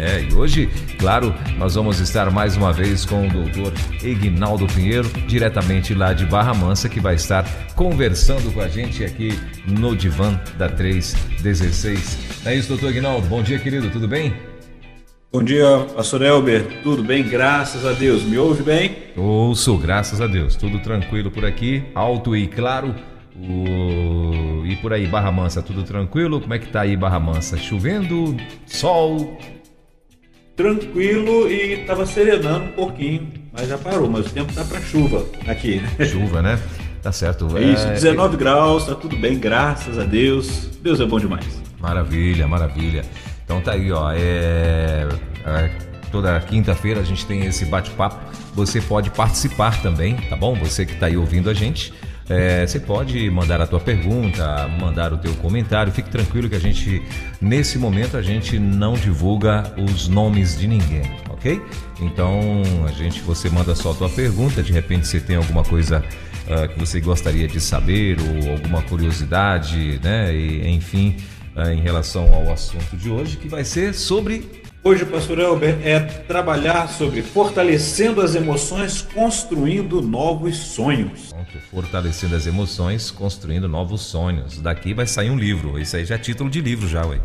É, e hoje, claro, nós vamos estar mais uma vez com o doutor Ignaldo Pinheiro, diretamente lá de Barra Mansa, que vai estar conversando com a gente aqui no Divan da 316. É isso, doutor Ignaldo. Bom dia, querido, tudo bem? Bom dia, pastor Elber. Tudo bem? Graças a Deus. Me ouve bem? Ouço, graças a Deus. Tudo tranquilo por aqui, alto e claro. O... E por aí, Barra Mansa, tudo tranquilo? Como é que tá aí, Barra Mansa? Chovendo? Sol? Tranquilo e tava serenando um pouquinho, mas já parou. Mas o tempo tá para chuva aqui, né? Chuva, né? Tá certo. É isso, 19 é... graus, tá tudo bem, graças a Deus. Deus é bom demais. Maravilha, maravilha. Então tá aí, ó. É... é toda quinta-feira a gente tem esse bate-papo. Você pode participar também, tá bom? Você que está aí ouvindo a gente. É, você pode mandar a tua pergunta, mandar o teu comentário. Fique tranquilo que a gente, nesse momento, a gente não divulga os nomes de ninguém, ok? Então, a gente, você manda só a tua pergunta. De repente, você tem alguma coisa uh, que você gostaria de saber ou alguma curiosidade, né? E, enfim, uh, em relação ao assunto de hoje, que vai ser sobre Hoje, pastor Elber, é trabalhar sobre fortalecendo as emoções, construindo novos sonhos. Pronto, fortalecendo as emoções, construindo novos sonhos. Daqui vai sair um livro. Isso aí já é título de livro já, ué.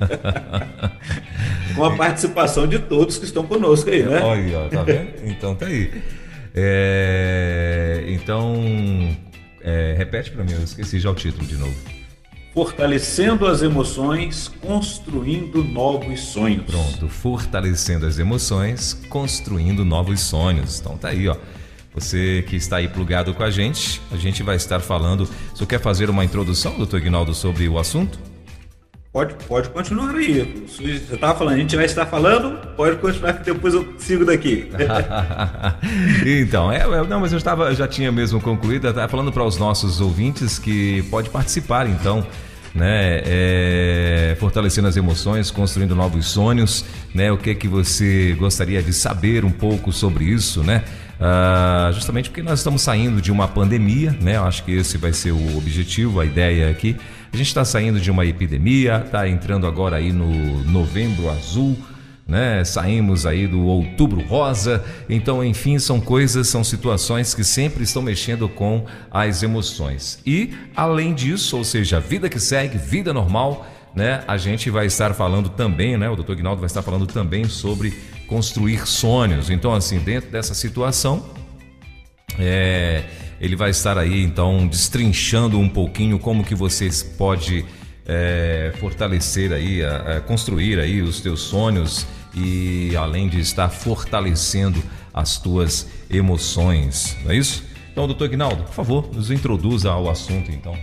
Com a participação de todos que estão conosco aí, né? Olha, tá vendo? Então tá aí. É, então, é, repete para mim, eu esqueci já o título de novo fortalecendo as emoções, construindo novos sonhos. Pronto, fortalecendo as emoções, construindo novos sonhos. Então tá aí, ó. Você que está aí plugado com a gente, a gente vai estar falando. Você quer fazer uma introdução, doutor Ignaldo, sobre o assunto? Pode, pode continuar aí. Você estava falando, a gente vai estar falando, pode continuar que depois eu sigo daqui. então, é, não, mas eu estava, já tinha mesmo concluído, estava falando para os nossos ouvintes que pode participar, então, né, é, fortalecendo as emoções, construindo novos sonhos, né, o que é que você gostaria de saber um pouco sobre isso, né? Uh, justamente porque nós estamos saindo de uma pandemia, né? Eu acho que esse vai ser o objetivo, a ideia aqui. A gente está saindo de uma epidemia, está entrando agora aí no novembro azul, né? Saímos aí do outubro rosa. Então, enfim, são coisas, são situações que sempre estão mexendo com as emoções. E além disso, ou seja, vida que segue, vida normal, né? A gente vai estar falando também, né? O Dr. Ginaldo vai estar falando também sobre construir sonhos. Então, assim, dentro dessa situação, é, ele vai estar aí, então, destrinchando um pouquinho como que você pode é, fortalecer aí, a, a construir aí os teus sonhos e além de estar fortalecendo as tuas emoções, não é isso? Então, doutor Ignaldo, por favor, nos introduza ao assunto, então.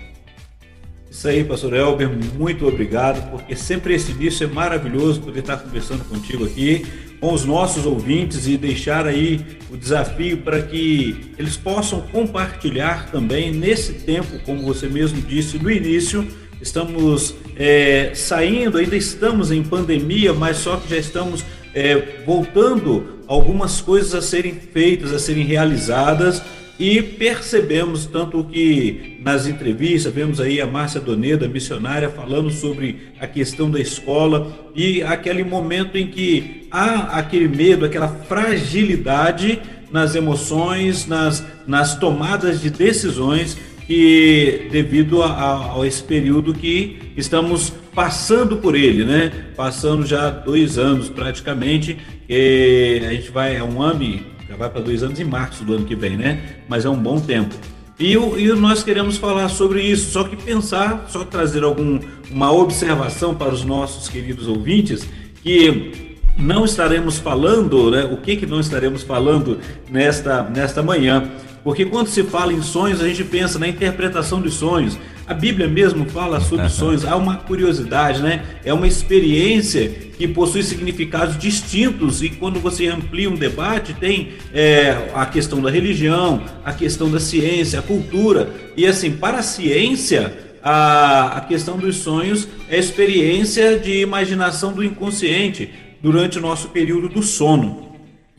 Isso aí, pastor Elber, muito obrigado, porque sempre esse início é maravilhoso poder estar conversando contigo aqui com os nossos ouvintes e deixar aí o desafio para que eles possam compartilhar também nesse tempo, como você mesmo disse no início, estamos é, saindo, ainda estamos em pandemia, mas só que já estamos é, voltando algumas coisas a serem feitas, a serem realizadas e percebemos tanto que nas entrevistas, vemos aí a Márcia Doneda, missionária, falando sobre a questão da escola e aquele momento em que há aquele medo, aquela fragilidade nas emoções, nas, nas tomadas de decisões que devido a, a, a esse período que estamos passando por ele, né? Passando já dois anos praticamente, a gente vai, é um ano já vai para dois anos em março do ano que vem, né? Mas é um bom tempo. E, e nós queremos falar sobre isso, só que pensar, só trazer alguma observação para os nossos queridos ouvintes, que não estaremos falando, né? O que, que não estaremos falando nesta, nesta manhã? Porque quando se fala em sonhos, a gente pensa na interpretação dos sonhos. A Bíblia mesmo fala sobre sonhos. Há uma curiosidade, né? É uma experiência que possui significados distintos e quando você amplia um debate tem é, a questão da religião, a questão da ciência, a cultura e assim para a ciência a, a questão dos sonhos é a experiência de imaginação do inconsciente durante o nosso período do sono.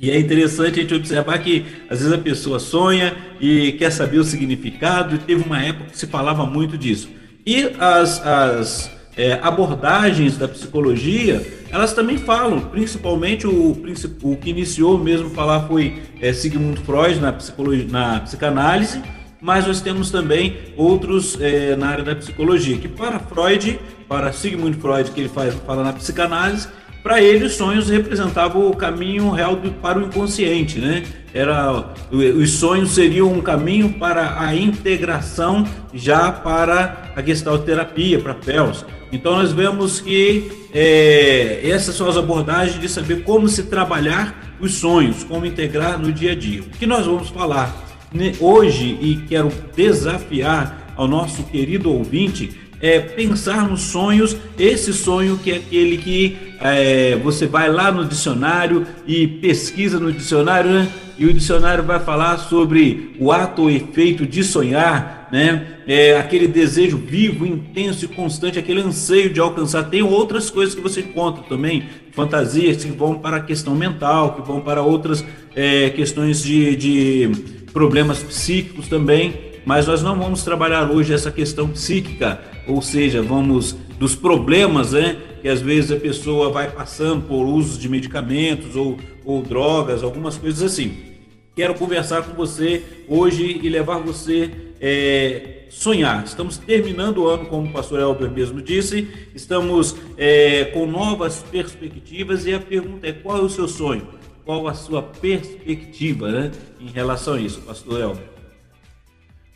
E é interessante a gente observar que às vezes a pessoa sonha e quer saber o significado, e teve uma época que se falava muito disso. E as, as é, abordagens da psicologia, elas também falam, principalmente o, o que iniciou mesmo falar foi é, Sigmund Freud na, psicologia, na psicanálise, mas nós temos também outros é, na área da psicologia, que para Freud, para Sigmund Freud, que ele faz, fala na psicanálise, para ele, os sonhos representavam o caminho real do, para o inconsciente, né? Era, os sonhos seriam um caminho para a integração já para a gestalterapia, para PELS. Então nós vemos que é, essas são as abordagens de saber como se trabalhar os sonhos, como integrar no dia a dia. O que nós vamos falar né, hoje e quero desafiar ao nosso querido ouvinte é pensar nos sonhos, esse sonho que é aquele que é, você vai lá no dicionário e pesquisa no dicionário, né? E o dicionário vai falar sobre o ato ou efeito de sonhar, né? É, aquele desejo vivo, intenso e constante, aquele anseio de alcançar. Tem outras coisas que você encontra também, fantasias que vão para a questão mental, que vão para outras é, questões de, de problemas psíquicos também mas nós não vamos trabalhar hoje essa questão psíquica, ou seja, vamos dos problemas, né, que às vezes a pessoa vai passando por uso de medicamentos ou, ou drogas, algumas coisas assim. Quero conversar com você hoje e levar você é, sonhar. Estamos terminando o ano, como o pastor Elber mesmo disse, estamos é, com novas perspectivas e a pergunta é qual é o seu sonho? Qual a sua perspectiva né, em relação a isso, pastor Elber?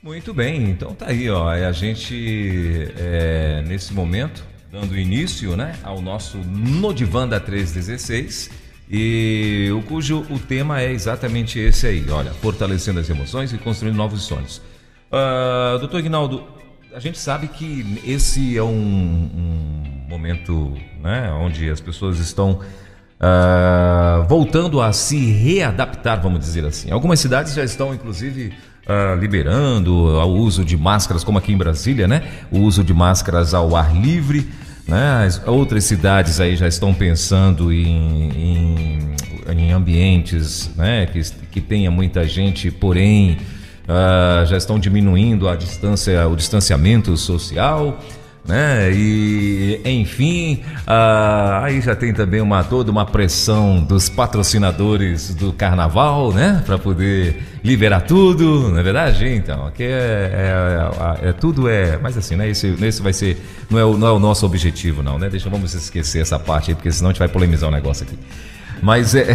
Muito bem, então tá aí, ó. É a gente, é, nesse momento, dando início né, ao nosso Nodivan da 316, e o cujo o tema é exatamente esse aí, olha, fortalecendo as emoções e construindo novos sonhos. Uh, doutor Ignaldo, a gente sabe que esse é um, um momento né, onde as pessoas estão uh, voltando a se readaptar, vamos dizer assim. Algumas cidades já estão, inclusive, uh, liberando o uso de máscaras, como aqui em Brasília, né? O uso de máscaras ao ar livre. Né? As outras cidades aí já estão pensando em, em, em ambientes né? que, que tenha muita gente, porém uh, já estão diminuindo a distância, o distanciamento social né? E enfim, ah, aí já tem também uma toda uma pressão dos patrocinadores do carnaval, né? Para poder liberar tudo, não é verdade? Então, aqui é, é, é, tudo é, mas assim, né? Esse, esse vai ser não é, o, não é o nosso objetivo, não, né? Deixa vamos esquecer essa parte aí, porque senão a gente vai polemizar o um negócio aqui. Mas, é,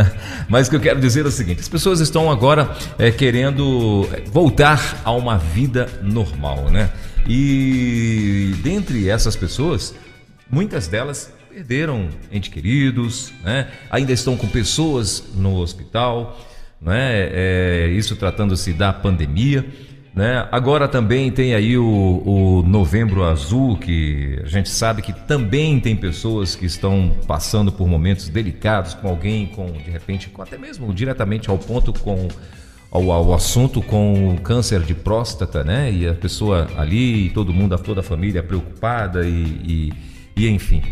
mas o que eu quero dizer é o seguinte: as pessoas estão agora é, querendo voltar a uma vida normal, né? E dentre essas pessoas, muitas delas perderam entes queridos, né? ainda estão com pessoas no hospital, né? É, isso tratando-se da pandemia. Né? Agora também tem aí o, o, Novembro Azul, que a gente sabe que também tem pessoas que estão passando por momentos delicados com alguém, com de repente, com, até mesmo diretamente ao ponto com ao, ao assunto com o câncer de próstata, né? E a pessoa ali, todo mundo, toda a família preocupada e, e, e enfim.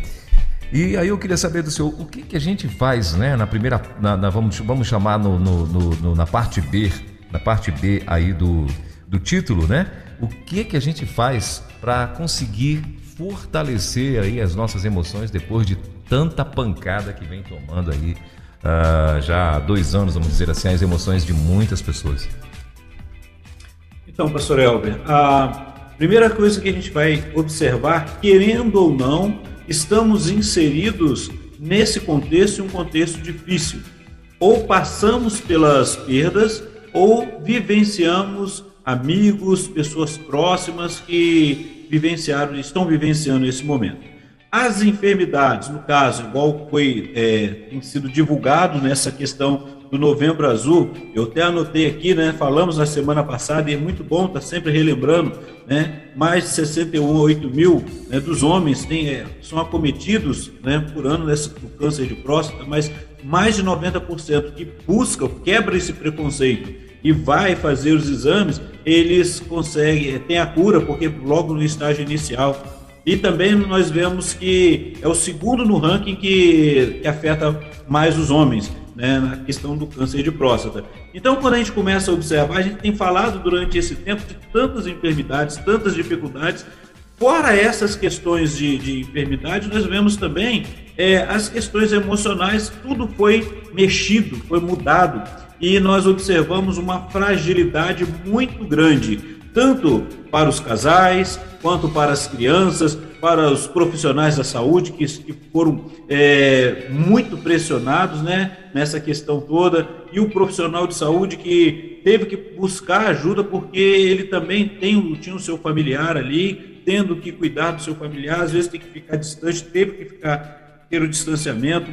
E aí eu queria saber do senhor, o que, que a gente faz, né? Na primeira, na, na vamos, vamos chamar no, no, no, na parte B, na parte B aí do, do título, né? O que que a gente faz para conseguir fortalecer aí as nossas emoções depois de tanta pancada que vem tomando aí uh, já há dois anos, vamos dizer assim, as emoções de muitas pessoas? Então, pastor Elber, a primeira coisa que a gente vai observar, querendo ou não, estamos inseridos nesse contexto, um contexto difícil. Ou passamos pelas perdas, ou vivenciamos amigos, pessoas próximas que vivenciaram, estão vivenciando esse momento. As enfermidades, no caso, igual foi é, tem sido divulgado nessa questão do Novembro Azul, eu até anotei aqui, né? Falamos na semana passada e é muito bom tá sempre relembrando, né? Mais de 68 mil né, dos homens têm, é, são acometidos, né, por ano nessa, do câncer de próstata, mas mais de 90% que buscam quebra esse preconceito e vai fazer os exames, eles conseguem, tem a cura, porque logo no estágio inicial. E também nós vemos que é o segundo no ranking que, que afeta mais os homens, né, na questão do câncer de próstata. Então, quando a gente começa a observar, a gente tem falado durante esse tempo de tantas enfermidades, tantas dificuldades, Fora essas questões de, de enfermidade, nós vemos também é, as questões emocionais, tudo foi mexido, foi mudado. E nós observamos uma fragilidade muito grande, tanto para os casais, quanto para as crianças, para os profissionais da saúde que, que foram é, muito pressionados né, nessa questão toda, e o profissional de saúde que teve que buscar ajuda porque ele também tem, tinha o seu familiar ali, tendo que cuidar do seu familiar, às vezes tem que ficar distante, teve que ficar ter o distanciamento.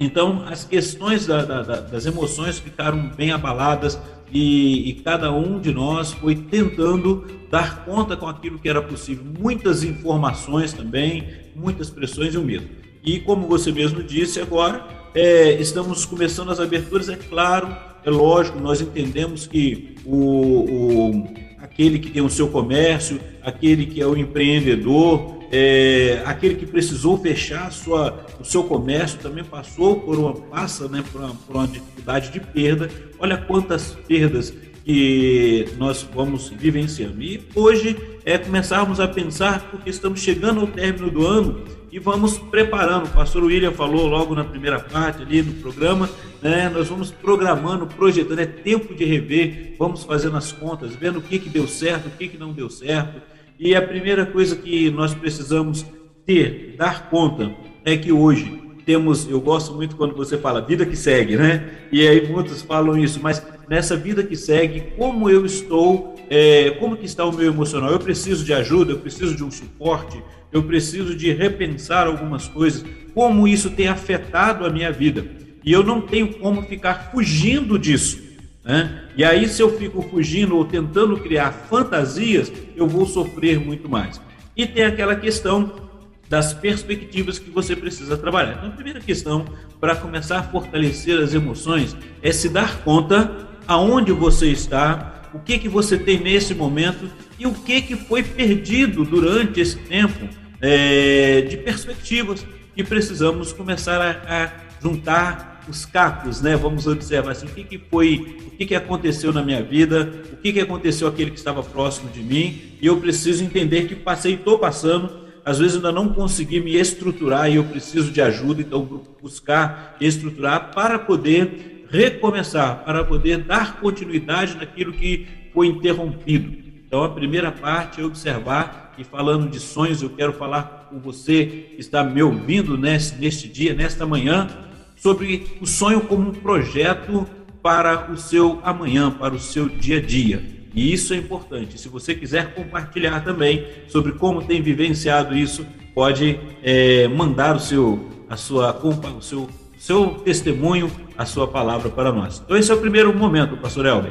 Então, as questões da, da, das emoções ficaram bem abaladas e, e, cada um de nós foi tentando dar conta com aquilo que era possível. Muitas informações também, muitas pressões e o medo. E como você mesmo disse agora, é, estamos começando as aberturas, é claro, é lógico, nós entendemos que o, o aquele que tem o seu comércio, aquele que é o empreendedor, é, aquele que precisou fechar sua, o seu comércio também passou por uma passa, né, por uma, por uma dificuldade de perda. Olha quantas perdas que nós vamos vivenciando. E hoje é começarmos a pensar, porque estamos chegando ao término do ano e vamos preparando. O pastor William falou logo na primeira parte ali do programa, né? Nós vamos programando, projetando, é tempo de rever, vamos fazendo as contas, vendo o que, que deu certo, o que, que não deu certo. E a primeira coisa que nós precisamos ter, dar conta, é que hoje temos, eu gosto muito quando você fala vida que segue, né? E aí muitos falam isso, mas nessa vida que segue, como eu estou, é, como que está o meu emocional? Eu preciso de ajuda, eu preciso de um suporte, eu preciso de repensar algumas coisas, como isso tem afetado a minha vida. E eu não tenho como ficar fugindo disso. Né? E aí, se eu fico fugindo ou tentando criar fantasias, eu vou sofrer muito mais. E tem aquela questão das perspectivas que você precisa trabalhar. Então, a primeira questão para começar a fortalecer as emoções é se dar conta aonde você está, o que que você tem nesse momento e o que que foi perdido durante esse tempo é, de perspectivas que precisamos começar a, a, juntar os cacos, né? Vamos observar assim, o que, que foi, o que, que aconteceu na minha vida, o que, que aconteceu aquele que estava próximo de mim, e eu preciso entender que passei estou passando. Às vezes ainda não consegui me estruturar e eu preciso de ajuda, então buscar estruturar para poder recomeçar, para poder dar continuidade naquilo que foi interrompido. Então a primeira parte é observar e falando de sonhos, eu quero falar com você que está me ouvindo neste, neste dia, nesta manhã, sobre o sonho como um projeto para o seu amanhã, para o seu dia a dia. E isso é importante. Se você quiser compartilhar também sobre como tem vivenciado isso, pode é, mandar o seu, a sua, o seu, seu testemunho, a sua palavra para nós. Então esse é o primeiro momento, Pastor Elber.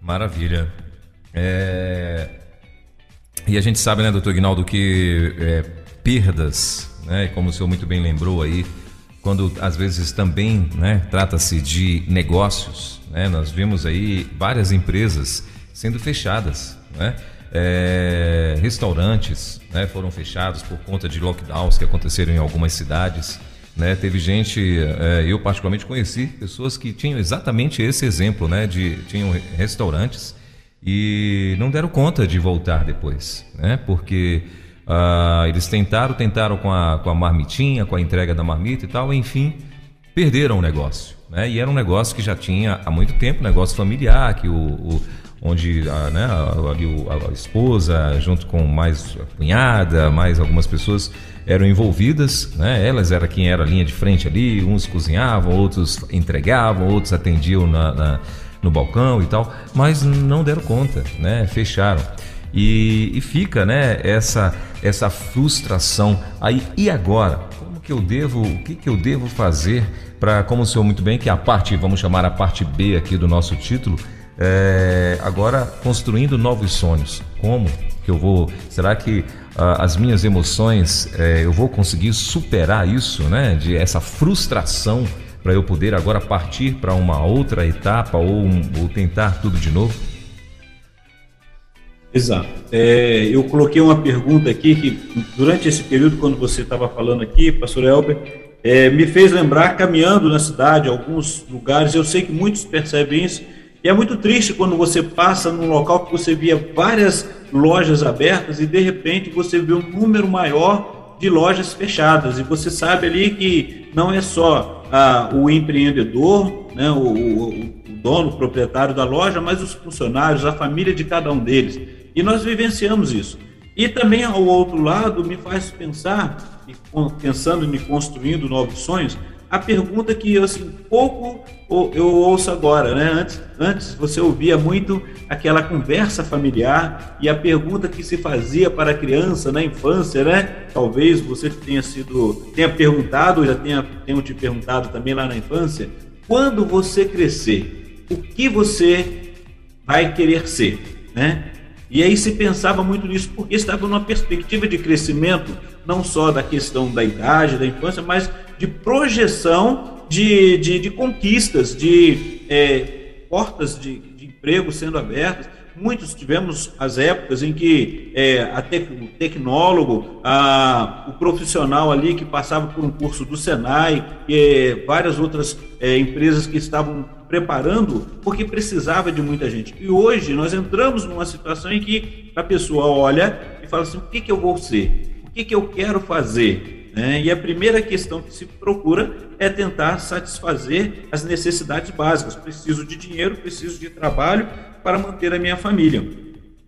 Maravilha. É, e a gente sabe, né, doutor Ignaldo, que é, perdas, né, como o senhor muito bem lembrou aí, quando às vezes também né, trata-se de negócios, né, nós vimos aí várias empresas sendo fechadas, né, é, restaurantes né, foram fechados por conta de lockdowns que aconteceram em algumas cidades. Né, teve gente, é, eu particularmente conheci pessoas que tinham exatamente esse exemplo, né, de tinham restaurantes e não deram conta de voltar depois, né? Porque uh, eles tentaram, tentaram com a, com a marmitinha, com a entrega da marmita e tal, enfim, perderam o negócio, né? E era um negócio que já tinha há muito tempo, negócio familiar, que o, o onde a, né, a, a, esposa, junto com mais a cunhada, mais algumas pessoas eram envolvidas, né? Elas era quem era a linha de frente ali, uns cozinhavam, outros entregavam, outros atendiam na, na no balcão e tal, mas não deram conta, né? Fecharam. E, e fica, né, essa essa frustração. Aí e agora? Como que eu devo, o que que eu devo fazer para, como o senhor muito bem, que é a parte, vamos chamar a parte B aqui do nosso título, é, agora construindo novos sonhos. Como que eu vou? Será que as minhas emoções é, eu vou conseguir superar isso, né? De essa frustração para eu poder agora partir para uma outra etapa ou, ou tentar tudo de novo? Exato. É, eu coloquei uma pergunta aqui que, durante esse período, quando você estava falando aqui, pastor Elber, é, me fez lembrar, caminhando na cidade, alguns lugares, eu sei que muitos percebem isso, e é muito triste quando você passa num local que você via várias lojas abertas e, de repente, você vê um número maior de lojas fechadas, e você sabe ali que não é só ah, o empreendedor, né, o, o, o dono, o proprietário da loja, mas os funcionários, a família de cada um deles e nós vivenciamos isso. E também, ao outro lado, me faz pensar, pensando em construindo novos sonhos, a pergunta que assim, pouco eu ouço agora, né? Antes, antes você ouvia muito aquela conversa familiar e a pergunta que se fazia para a criança na infância, né? Talvez você tenha sido, tenha perguntado, já tenha, tenha te perguntado também lá na infância, quando você crescer, o que você vai querer ser, né? E aí se pensava muito nisso, porque estava numa perspectiva de crescimento, não só da questão da idade, da infância, mas de projeção de, de, de conquistas, de é, portas de, de emprego sendo abertas. Muitos tivemos as épocas em que é, o tecnólogo, a, o profissional ali que passava por um curso do Senai, e várias outras é, empresas que estavam preparando porque precisava de muita gente. E hoje nós entramos numa situação em que a pessoa olha e fala assim: o que, que eu vou ser? O que, que eu quero fazer? É, e a primeira questão que se procura é tentar satisfazer as necessidades básicas. Preciso de dinheiro, preciso de trabalho para manter a minha família.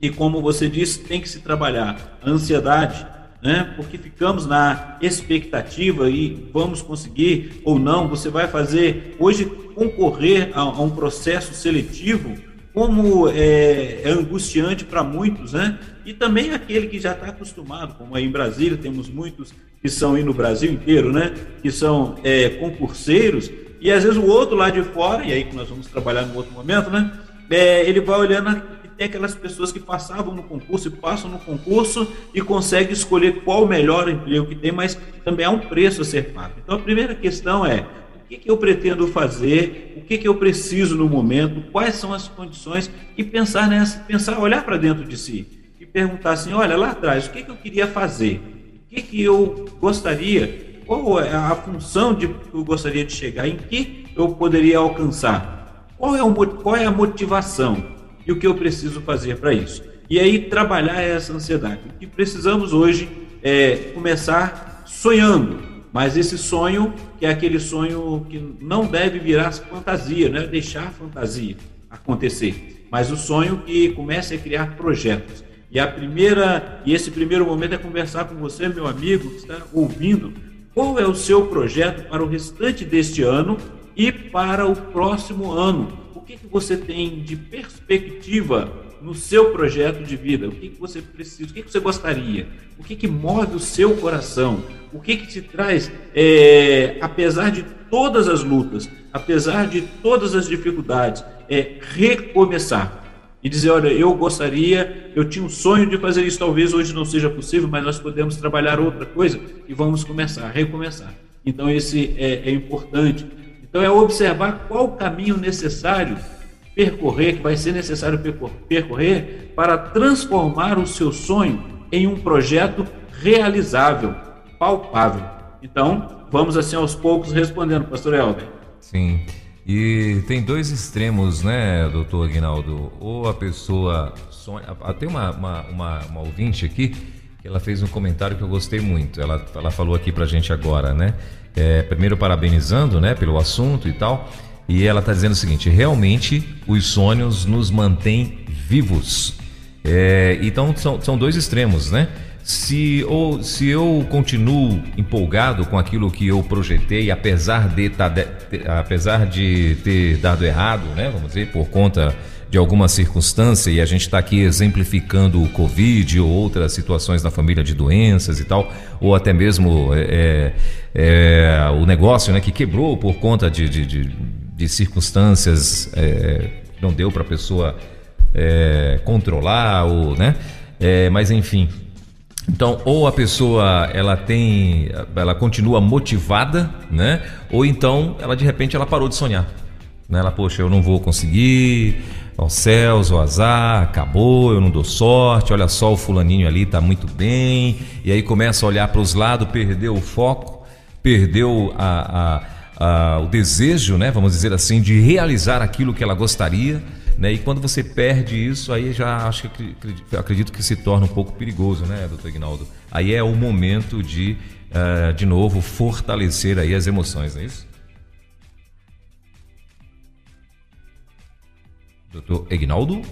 E como você disse, tem que se trabalhar a ansiedade, né? Porque ficamos na expectativa e vamos conseguir ou não. Você vai fazer hoje concorrer a, a um processo seletivo, como é, é angustiante para muitos, né? E também aquele que já está acostumado, como aí em Brasília temos muitos que são aí no Brasil inteiro, né? Que são é, concurseiros e às vezes o outro lá de fora, e aí que nós vamos trabalhar no outro momento, né? É, ele vai olhando tem aquelas pessoas que passavam no concurso e passam no concurso e conseguem escolher qual o melhor emprego que tem, mas também há um preço a ser pago. Então a primeira questão é que, que eu pretendo fazer, o que, que eu preciso no momento, quais são as condições? E pensar nessa, pensar, olhar para dentro de si e perguntar assim, olha lá atrás, o que, que eu queria fazer, o que, que eu gostaria, qual é a função de que eu gostaria de chegar, em que eu poderia alcançar, qual é, o, qual é a motivação e o que eu preciso fazer para isso. E aí trabalhar essa ansiedade. O que precisamos hoje é começar sonhando, mas esse sonho que é aquele sonho que não deve virar fantasia, não é deixar fantasia acontecer, mas o sonho que comece a criar projetos. E a primeira e esse primeiro momento é conversar com você, meu amigo, que está ouvindo, qual é o seu projeto para o restante deste ano e para o próximo ano o que, que você tem de perspectiva no seu projeto de vida? O que, que você precisa? O que, que você gostaria? O que, que move o seu coração? O que, que te traz, é, apesar de todas as lutas, apesar de todas as dificuldades, é recomeçar e dizer: olha, eu gostaria, eu tinha um sonho de fazer isso, talvez hoje não seja possível, mas nós podemos trabalhar outra coisa e vamos começar, recomeçar. Então, esse é, é importante então é observar qual o caminho necessário percorrer, que vai ser necessário percorrer para transformar o seu sonho em um projeto realizável, palpável. Então, vamos assim aos poucos respondendo, pastor Helder. Sim. E tem dois extremos, né, doutor Aguinaldo? Ou a pessoa sonha. Tem uma, uma, uma, uma ouvinte aqui que ela fez um comentário que eu gostei muito. Ela, ela falou aqui pra gente agora, né? é, primeiro parabenizando né, pelo assunto e tal. E ela está dizendo o seguinte: realmente os sonhos nos mantêm vivos. É, então são, são dois extremos, né? Se, ou, se eu continuo empolgado com aquilo que eu projetei, apesar de, tá, de, apesar de ter dado errado, né? Vamos dizer, por conta de alguma circunstância, e a gente está aqui exemplificando o Covid ou outras situações na família de doenças e tal, ou até mesmo é, é, é o negócio né, que quebrou por conta de, de, de, de circunstâncias é, não deu para a pessoa é, controlar, ou, né? É, mas enfim, Então, ou a pessoa ela tem, ela continua motivada, né? Ou então ela de repente ela parou de sonhar. Né? Ela, poxa, eu não vou conseguir, aos céus, o azar, acabou, eu não dou sorte, olha só o fulaninho ali tá muito bem. E aí começa a olhar para os lados, perdeu o foco, perdeu a, o desejo, né? Vamos dizer assim, de realizar aquilo que ela gostaria. Né? E quando você perde isso, aí já acho que acredito que se torna um pouco perigoso, né, doutor Ignaldo? Aí é o momento de, uh, de novo, fortalecer aí as emoções, não é isso? Doutor Ignaldo?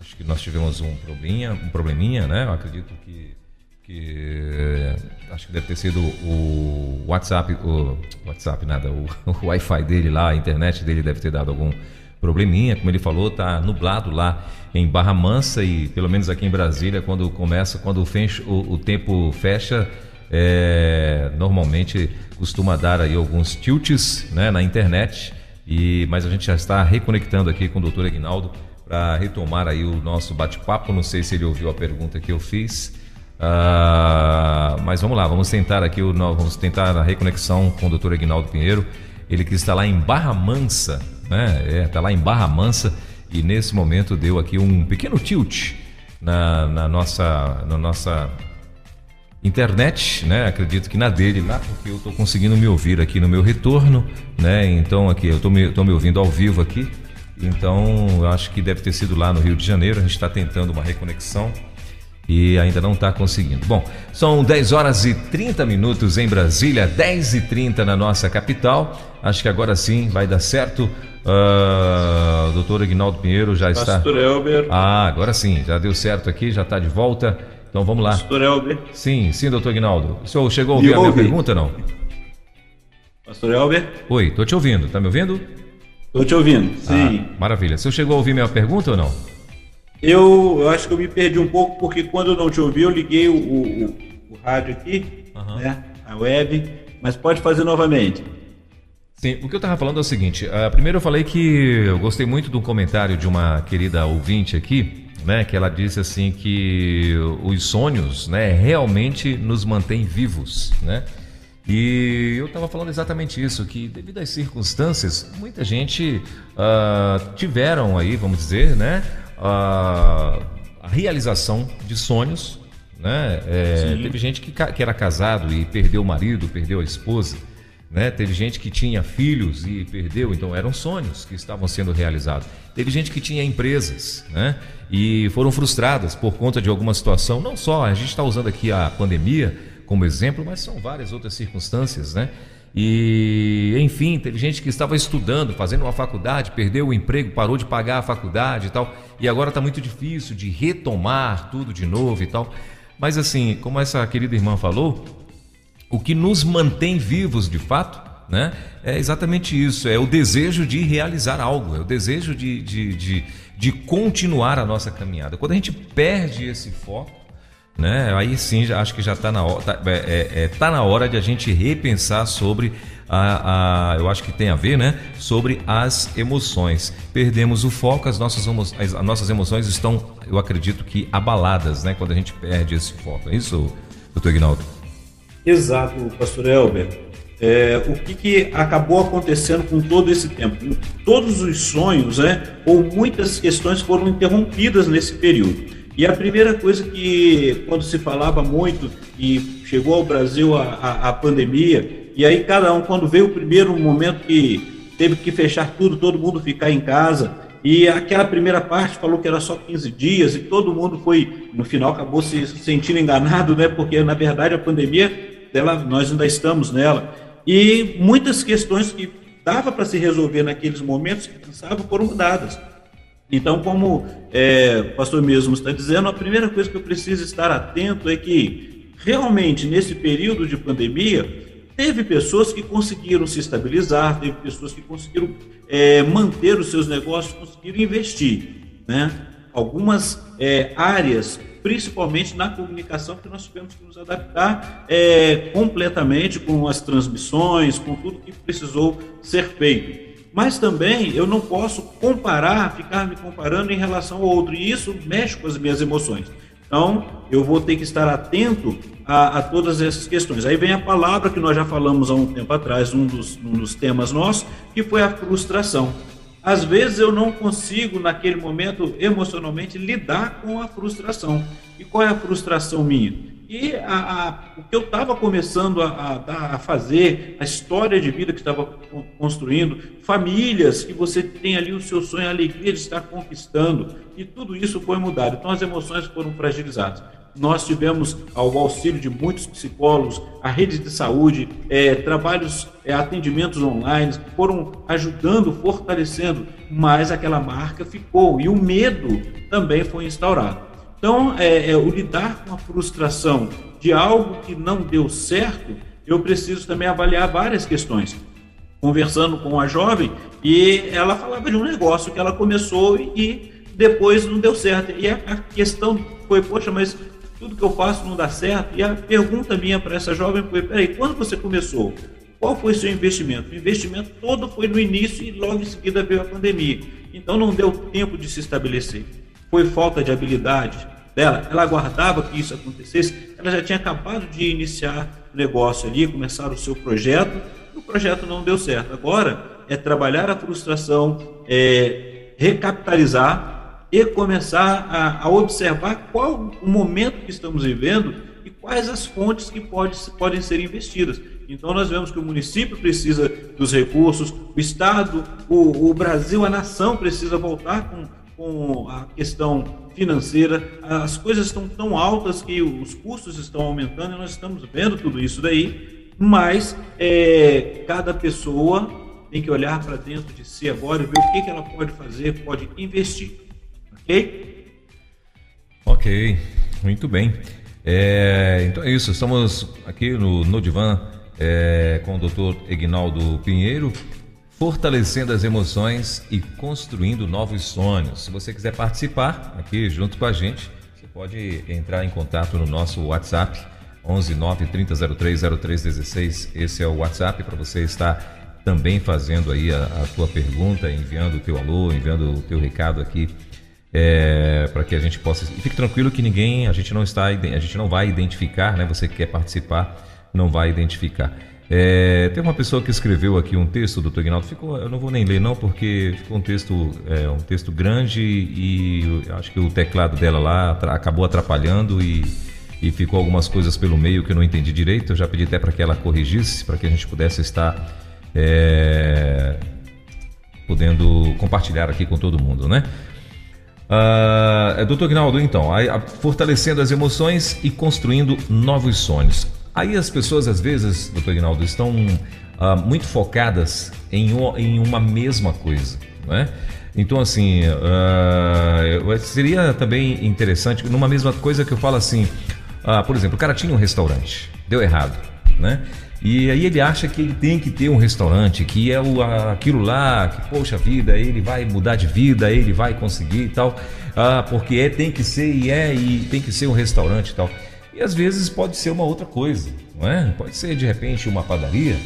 Acho que nós tivemos um probleminha, um probleminha, né? Eu acredito que que acho que deve ter sido o WhatsApp, o WhatsApp nada, o, o Wi-Fi dele lá, a internet dele deve ter dado algum probleminha, como ele falou, tá nublado lá em Barra Mansa e pelo menos aqui em Brasília, quando começa, quando fecha, o, o tempo fecha, é, normalmente costuma dar aí alguns tilts né, na internet, e, mas a gente já está reconectando aqui com o doutor Aguinaldo para retomar aí o nosso bate-papo. Não sei se ele ouviu a pergunta que eu fiz. Uh, mas vamos lá, vamos tentar aqui, o, vamos tentar a reconexão com o doutor Aguinaldo Pinheiro, ele que está lá em Barra Mansa, né? É, está lá em Barra Mansa e nesse momento deu aqui um pequeno tilt na, na nossa, na nossa internet, né? Acredito que na dele lá, porque eu estou conseguindo me ouvir aqui no meu retorno, né? Então aqui eu estou me, me ouvindo ao vivo aqui, então acho que deve ter sido lá no Rio de Janeiro. A gente está tentando uma reconexão e ainda não está conseguindo. Bom, são 10 horas e 30 minutos em Brasília, 10 e 30 na nossa capital. Acho que agora sim vai dar certo. Uh, doutor Aguinaldo Pinheiro já Pastor está. Pastor Elber. Ah, agora sim, já deu certo aqui, já está de volta. Então vamos lá. Pastor Elber. Sim, sim, doutor Aguinaldo. O senhor chegou a ouvir a minha pergunta não? Pastor Elber. Oi, estou te ouvindo. Está me ouvindo? Estou te ouvindo, sim. Ah, maravilha. O senhor chegou a ouvir minha pergunta ou não? Eu, eu, acho que eu me perdi um pouco, porque quando eu não te ouvi, eu liguei o, o, o rádio aqui, uhum. né? A web, mas pode fazer novamente. Sim, o que eu estava falando é o seguinte: uh, primeiro eu falei que eu gostei muito do comentário de uma querida ouvinte aqui, né? Que ela disse assim que os sonhos, né, realmente nos mantêm vivos, né? E eu estava falando exatamente isso, que devido às circunstâncias, muita gente uh, tiveram aí, vamos dizer, né? A, a realização de sonhos. Né? É, teve gente que, que era casado e perdeu o marido, perdeu a esposa. Né? Teve gente que tinha filhos e perdeu, então eram sonhos que estavam sendo realizados. Teve gente que tinha empresas né? e foram frustradas por conta de alguma situação. Não só, a gente está usando aqui a pandemia como exemplo, mas são várias outras circunstâncias. Né? E, enfim, teve gente que estava estudando, fazendo uma faculdade, perdeu o emprego, parou de pagar a faculdade e tal, e agora está muito difícil de retomar tudo de novo e tal. Mas, assim, como essa querida irmã falou, o que nos mantém vivos de fato né, é exatamente isso: é o desejo de realizar algo, é o desejo de, de, de, de continuar a nossa caminhada. Quando a gente perde esse foco, né? Aí sim, já, acho que já está na hora, tá, é, é, é, tá na hora de a gente repensar sobre a, a, eu acho que tem a ver, né? Sobre as emoções. Perdemos o foco, as nossas, as, as nossas emoções estão, eu acredito que abaladas, né? Quando a gente perde esse foco. É isso, doutor Ignaldo? Exato, pastor Elber. É, o que, que, acabou acontecendo com todo esse tempo? Todos os sonhos, né, ou muitas questões foram interrompidas nesse período. E a primeira coisa que, quando se falava muito e chegou ao Brasil a, a, a, pandemia, e aí cada um, quando veio o primeiro momento que teve que fechar tudo, todo mundo ficar em casa, e aquela primeira parte falou que era só 15 dias, e todo mundo foi, no final, acabou se sentindo enganado, né? Porque, na verdade, a pandemia, dela, nós ainda estamos nela. E muitas questões que dava para se resolver naqueles momentos que precisavam foram mudadas. Então, como é, o pastor mesmo está dizendo, a primeira coisa que eu preciso estar atento é que, realmente, nesse período de pandemia, teve pessoas que conseguiram se estabilizar, teve pessoas que conseguiram é, manter os seus negócios, conseguiram investir. Né? Algumas é, áreas, principalmente na comunicação, que nós tivemos que nos adaptar é, completamente com as transmissões, com tudo que precisou ser feito. Mas também eu não posso comparar, ficar me comparando em relação ao outro, e isso mexe com as minhas emoções. Então, eu vou ter que estar atento a, a, todas essas questões. Aí vem a palavra que nós já falamos há um tempo atrás, um dos, um dos temas nossos, que foi a frustração. Às vezes eu não consigo, naquele momento, emocionalmente, lidar com a frustração. E qual é a frustração minha? E a, a, o que eu estava começando a, a, fazer, a história de vida que estava construindo, famílias que você tem ali o seu sonho, a alegria de estar conquistando, e tudo isso foi mudado. Então as emoções foram fragilizadas. Nós tivemos ao auxílio de muitos psicólogos, a rede de saúde, é, trabalhos, é, atendimentos online foram ajudando, fortalecendo, mas aquela marca ficou e o medo também foi instaurado. Então, é, é, o lidar com a frustração de algo que não deu certo, eu preciso também avaliar várias questões. Conversando com a jovem, e ela falava de um negócio que ela começou e depois não deu certo. E a, a questão foi, poxa, mas tudo que eu faço não dá certo. E a pergunta minha para essa jovem foi: peraí, quando você começou? Qual foi o seu investimento? O investimento todo foi no início e logo em seguida veio a pandemia. Então não deu tempo de se estabelecer. Foi falta de habilidade, dela, ela aguardava que isso acontecesse, ela já tinha acabado de iniciar o negócio ali, começar o seu projeto, e o projeto não deu certo. Agora é trabalhar a frustração, é recapitalizar e começar a, a observar qual o momento que estamos vivendo e quais as fontes que pode, podem ser investidas. Então, nós vemos que o município precisa dos recursos, o Estado, o, o Brasil, a nação precisa voltar com com a questão financeira, as coisas estão tão altas que os custos estão aumentando e nós estamos vendo tudo isso daí, mas é, cada pessoa tem que olhar para dentro de si agora e ver o que, que ela pode fazer, pode investir, ok? Ok, muito bem. É, então é isso, estamos aqui no, no Divã é, com o doutor Egnaldo Pinheiro, fortalecendo as emoções e construindo novos sonhos. Se você quiser participar aqui junto com a gente, você pode entrar em contato no nosso WhatsApp 11 9 3003 0316. Esse é o WhatsApp para você estar também fazendo aí a, a tua pergunta, enviando o teu alô, enviando o teu recado aqui é, para que a gente possa. E fique tranquilo que ninguém, a gente não está, a gente não vai identificar, né? Você que quer participar, não vai identificar. É, tem uma pessoa que escreveu aqui um texto, doutor Ignaldo, ficou, eu não vou nem ler não, porque ficou um texto, é, um texto grande e acho que o teclado dela lá acabou atrapalhando e, e ficou algumas coisas pelo meio que eu não entendi direito. Eu já pedi até para que ela corrigisse, para que a gente pudesse estar é, podendo compartilhar aqui com todo mundo, né? Uh, doutor Ignaldo, então, a, a, fortalecendo as emoções e construindo novos sonhos. Aí as pessoas, às vezes, doutor Ignaldo, estão uh, muito focadas em, em uma mesma coisa, né? Então, assim, uh, seria também interessante, numa mesma coisa que eu falo assim, uh, por exemplo, o cara tinha um restaurante, deu errado, né? E aí ele acha que ele tem que ter um restaurante, que é o, aquilo lá, que poxa vida, ele vai mudar de vida, ele vai conseguir e tal, porque é, tem que ser e é, e tem que ser um restaurante e tal. E às vezes pode ser uma outra coisa, não é? Pode ser de repente uma padaria,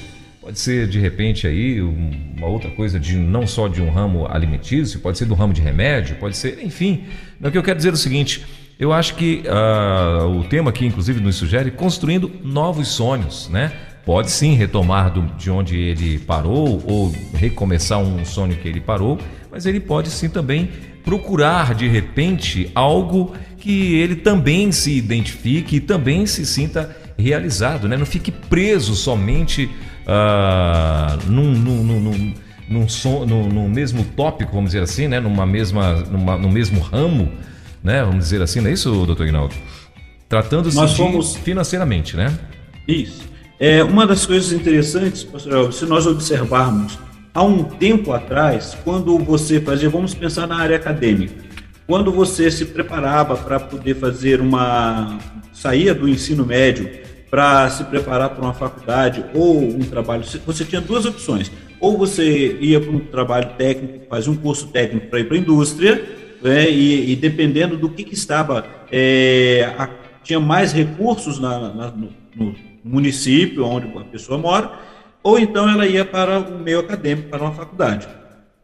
pode ser de repente aí uma outra coisa de não só de um ramo alimentício, pode ser do ramo de remédio, pode ser, enfim. O que eu quero dizer é o seguinte: eu acho que uh, o tema aqui, inclusive, nos sugere construindo novos sonhos, né? Pode sim retomar do, de onde ele parou ou recomeçar um sonho que ele parou, mas ele pode sim também procurar de repente algo que ele também se identifique e também se sinta realizado, né? Não fique preso somente uh, num, num, num, num, som, num, num, mesmo tópico, vamos dizer assim, né? Numa mesma, numa, no mesmo ramo, né? Vamos dizer assim, não é isso, doutor Ignaldo? Tratando-se fomos... financeiramente, né? Isso. É, uma das coisas interessantes, pastor, se nós observarmos há um tempo atrás, quando você fazia, vamos pensar na área acadêmica, quando você se preparava para poder fazer uma saía do ensino médio para se preparar para uma faculdade ou um trabalho, você tinha duas opções. Ou você ia para um trabalho técnico, fazia um curso técnico para ir para a indústria, né, e, e, dependendo do que, que estava, é, a, tinha mais recursos na, na, no, no município onde a pessoa mora, ou então ela ia para o meio acadêmico, para uma faculdade.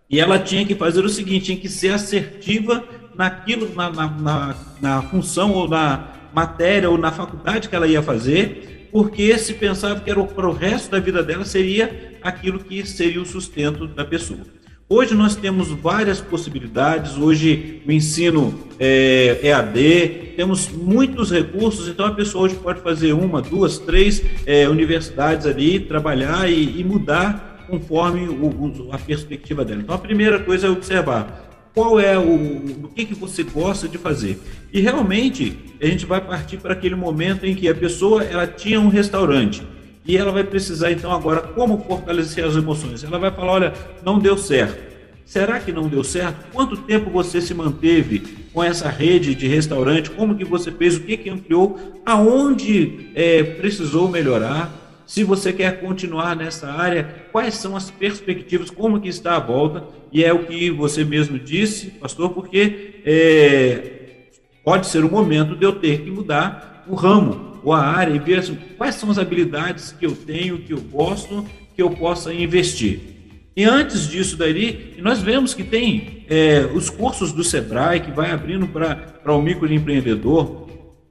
E ela tinha que fazer o seguinte, tinha que ser assertiva naquilo, na, na, na, na função ou na matéria ou na faculdade que ela ia fazer, porque se pensava que era para o resto da vida dela seria aquilo que seria o sustento da pessoa. Hoje nós temos várias possibilidades, hoje o ensino é, EAD, temos muitos recursos, então a pessoa hoje pode fazer uma, duas, três é, universidades ali, trabalhar e, e mudar conforme o, o, a perspectiva dela. Então a primeira coisa é observar qual é o, o que, que você gosta de fazer. E realmente a gente vai partir para aquele momento em que a pessoa ela tinha um restaurante e ela vai precisar então agora como fortalecer as emoções. Ela vai falar, olha, não deu certo. Será que não deu certo? Quanto tempo você se manteve com essa rede de restaurante? Como que você fez? O que que ampliou? Aonde é, precisou melhorar? Se você quer continuar nessa área, quais são as perspectivas? Como que está a volta? E é o que você mesmo disse, pastor, porque é, pode ser o momento de eu ter que mudar o ramo ou a área e ver assim, quais são as habilidades que eu tenho, que eu gosto, que eu possa investir. E antes disso daí, nós vemos que tem é, os cursos do Sebrae que vai abrindo para o microempreendedor.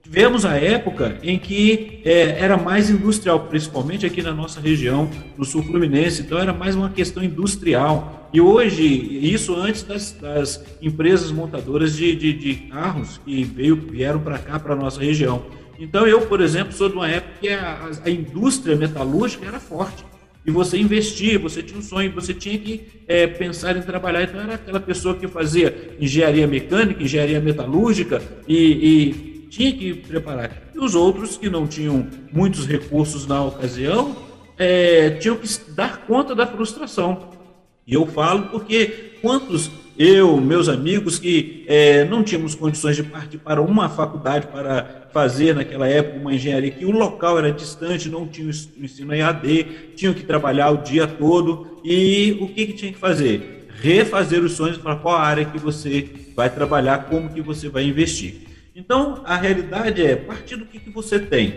Tivemos a época em que é, era mais industrial, principalmente aqui na nossa região, no sul fluminense, então era mais uma questão industrial. E hoje, isso antes das, das empresas montadoras de, de, de carros que veio, vieram para cá, para a nossa região. Então, eu, por exemplo, sou de uma época que a, a indústria metalúrgica era forte. E você investia, você tinha um sonho, você tinha que é, pensar em trabalhar. Então, era aquela pessoa que fazia engenharia mecânica, engenharia metalúrgica e, e tinha que preparar. E os outros que não tinham muitos recursos na ocasião é, tinham que dar conta da frustração. E eu falo porque quantos eu, meus amigos que é, não tínhamos condições de partir para uma faculdade para fazer naquela época uma engenharia que o local era distante, não tinha o ensino EAD, tinham que trabalhar o dia todo e o que, que tinha que fazer? Refazer os sonhos para qual área que você vai trabalhar, como que você vai investir. Então, a realidade é, partir do que, que você tem,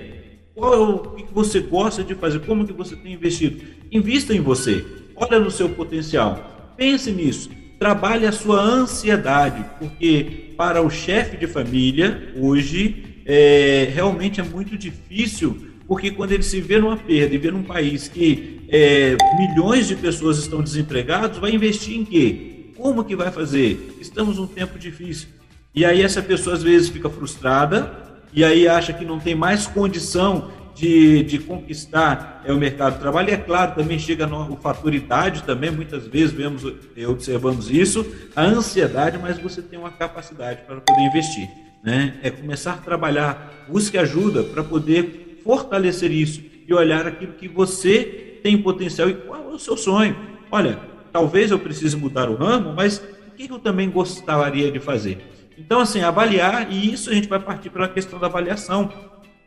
qual é o que, que você gosta de fazer, como que você tem investido. Invista em você, olha no seu potencial, pense nisso, trabalhe a sua ansiedade, porque para o chefe de família, hoje, é, realmente é muito difícil, porque quando ele se vê numa perda e vê num país que é, milhões de pessoas estão desempregados, vai investir em quê? Como que vai fazer? Estamos num tempo difícil. E aí essa pessoa às vezes fica frustrada e aí acha que não tem mais condição de, de conquistar é, o mercado de trabalho. E é claro, também chega no, o fator idade também, muitas vezes vemos, eh, observamos isso, a ansiedade, mas você tem uma capacidade para poder investir. Né? É começar a trabalhar, busque ajuda para poder fortalecer isso e olhar aquilo que você tem potencial e qual é o seu sonho. Olha, talvez eu precise mudar o ramo, mas o que eu também gostaria de fazer? Então, assim, avaliar, e isso a gente vai partir para a questão da avaliação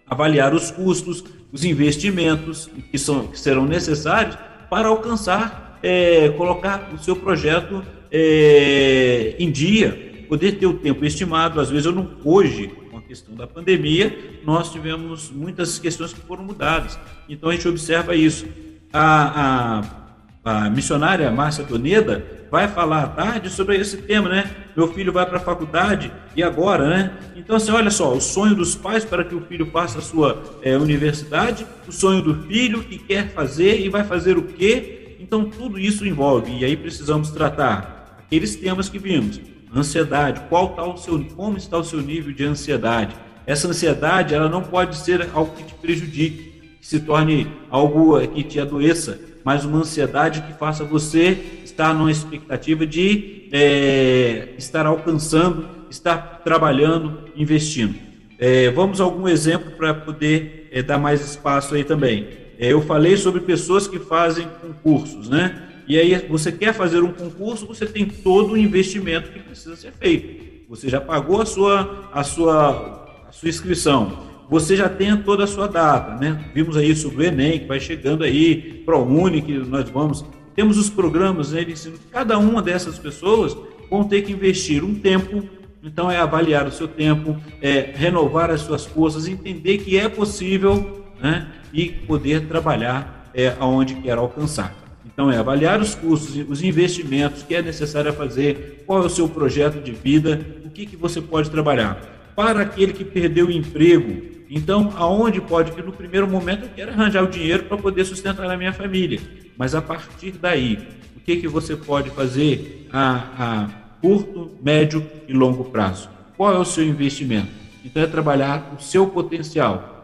avaliar os custos, os investimentos que, são, que serão necessários para alcançar, é, colocar o seu projeto é, em dia, poder ter o tempo estimado. Às vezes, eu não, hoje, com a questão da pandemia, nós tivemos muitas questões que foram mudadas. Então, a gente observa isso. A, a, a missionária Márcia Doneda, vai falar à tarde sobre esse tema, né? Meu filho vai para a faculdade e agora, né? Então, assim, olha só, o sonho dos pais para que o filho faça a sua é, universidade, o sonho do filho que quer fazer e vai fazer o quê? Então, tudo isso envolve, e aí precisamos tratar aqueles temas que vimos. Ansiedade, qual tá o seu, como está o seu nível de ansiedade? Essa ansiedade, ela não pode ser algo que te prejudique, que se torne algo que te adoeça, mas uma ansiedade que faça você estar numa expectativa de é, estar alcançando, estar trabalhando, investindo. É, vamos a algum exemplo para poder é, dar mais espaço aí também. É, eu falei sobre pessoas que fazem concursos, né? E aí você quer fazer um concurso, você tem todo o investimento que precisa ser feito. Você já pagou a sua, a sua, a sua inscrição você já tenha toda a sua data, né? Vimos aí sobre o Enem, que vai chegando aí, ProUni, que nós vamos. Temos os programas né, de ensino. Cada uma dessas pessoas vão ter que investir um tempo, então é avaliar o seu tempo, é renovar as suas forças, entender que é possível né, e poder trabalhar é, aonde quer alcançar. Então, é avaliar os custos, os investimentos que é necessário fazer, qual é o seu projeto de vida, o que, que você pode trabalhar. Para aquele que perdeu o emprego, então, aonde pode, que no primeiro momento eu quero arranjar o dinheiro para poder sustentar a minha família, mas a partir daí, o que, que você pode fazer a, a curto, médio e longo prazo? Qual é o seu investimento? Então, é trabalhar o seu potencial,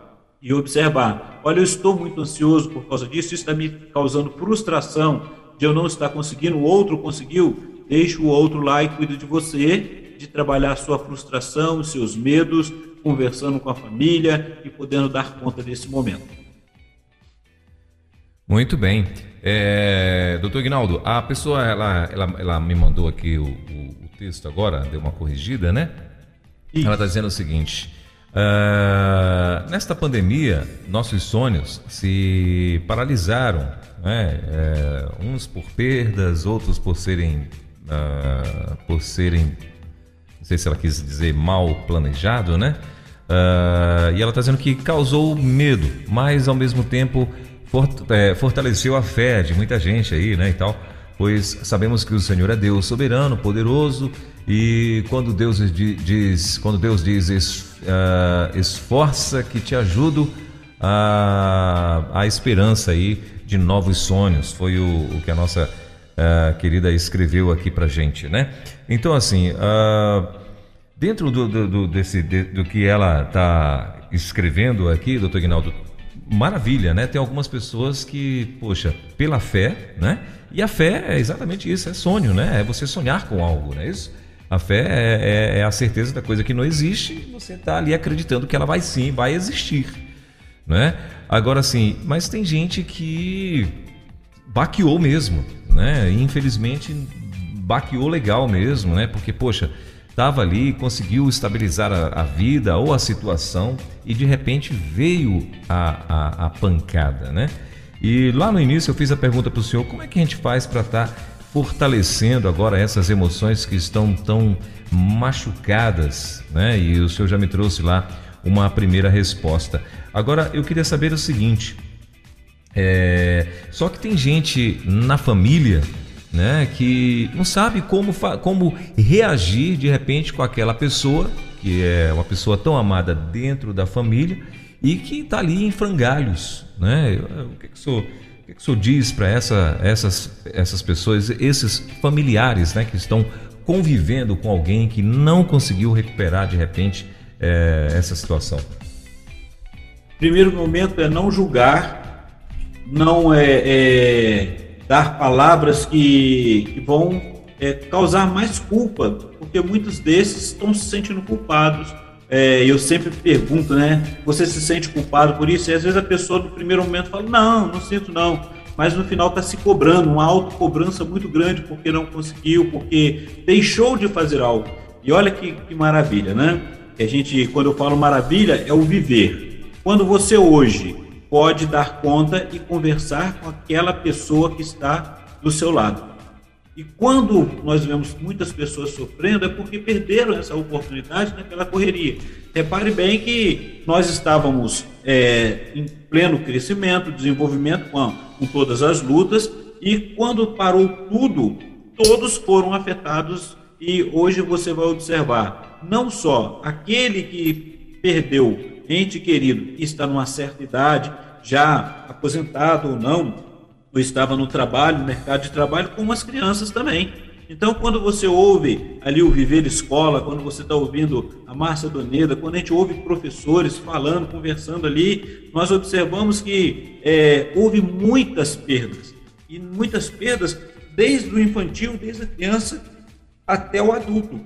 e observar: olha, eu estou muito ansioso por causa disso, isso está me causando frustração de eu não estar conseguindo, o outro conseguiu, deixe o outro lá e cuide de você, de trabalhar a sua frustração, os seus medos, conversando com a família e podendo dar conta desse momento. Muito bem. É, doutor Ignaldo, a pessoa ela, ela, ela me mandou aqui o, o, o texto agora, deu uma corrigida, né? Isso. Ela está dizendo o seguinte: Uh, nesta pandemia, nossos sonhos se paralisaram, né? é, uns por perdas, outros por serem, uh, por serem, não sei se ela quis dizer mal planejado, né? Uh, e ela está dizendo que causou medo, mas ao mesmo tempo é, fortaleceu a fé de muita gente aí, né? E tal, pois sabemos que o Senhor é Deus soberano, poderoso e quando Deus diz, quando Deus diz uh, esforça que te ajudo a, a esperança aí de novos sonhos. Foi o, o que a nossa uh, querida escreveu aqui para gente, né? Então assim, uh, dentro do, do, do, desse, de, do que ela está escrevendo aqui, doutor Guinaldo, maravilha, né? Tem algumas pessoas que, poxa, pela fé, né? E a fé é exatamente isso, é sonho, né? É você sonhar com algo, não é isso? A fé é, é, é a certeza da coisa que não existe e você está ali acreditando que ela vai sim, vai existir. Né? Agora sim, mas tem gente que baqueou mesmo, né? infelizmente baqueou legal mesmo, né? Porque, poxa, estava ali, conseguiu estabilizar a, a, vida ou a situação e de repente veio a, a, a pancada, né? E lá no início eu fiz a pergunta para o senhor: como é que a gente faz para estar tá fortalecendo agora essas emoções que estão tão machucadas, né? E o senhor já me trouxe lá uma primeira resposta. Agora eu queria saber o seguinte: é... só que tem gente na família, né, que não sabe como, como reagir de repente com aquela pessoa que é uma pessoa tão amada dentro da família e que está ali em frangalhos, né? O que, que o senhor o que, o senhor diz para essa, essas, essas pessoas, esses familiares né, que estão convivendo com alguém que não conseguiu recuperar de repente é, essa situação? Primeiro momento é não julgar, não é, é dar palavras que, que vão é, causar mais culpa, porque muitos desses estão se sentindo culpados é, eu sempre pergunto, né? Você se sente culpado por isso? E às vezes a pessoa no primeiro momento fala, não, não sinto não. Mas no final está se cobrando, uma autocobrança muito grande porque não conseguiu, porque deixou de fazer algo. E olha que, que maravilha, né? A gente, quando eu falo maravilha, é o viver. Quando você hoje pode dar conta e conversar com aquela pessoa que está do seu lado. E quando nós vemos muitas pessoas sofrendo, é porque perderam essa oportunidade naquela correria. Repare bem que nós estávamos é, em pleno crescimento, desenvolvimento com, com todas as lutas, e quando parou tudo, todos foram afetados. E hoje você vai observar, não só aquele que perdeu ente querido, que está numa certa idade, já aposentado ou não, ou estava no trabalho, no mercado de trabalho, como as crianças também. Então, quando você ouve ali o Viver Escola, quando você está ouvindo a Márcia Doneda, quando a gente ouve professores falando, conversando ali, nós observamos que é, houve muitas perdas. E muitas perdas desde o infantil, desde a criança até o adulto.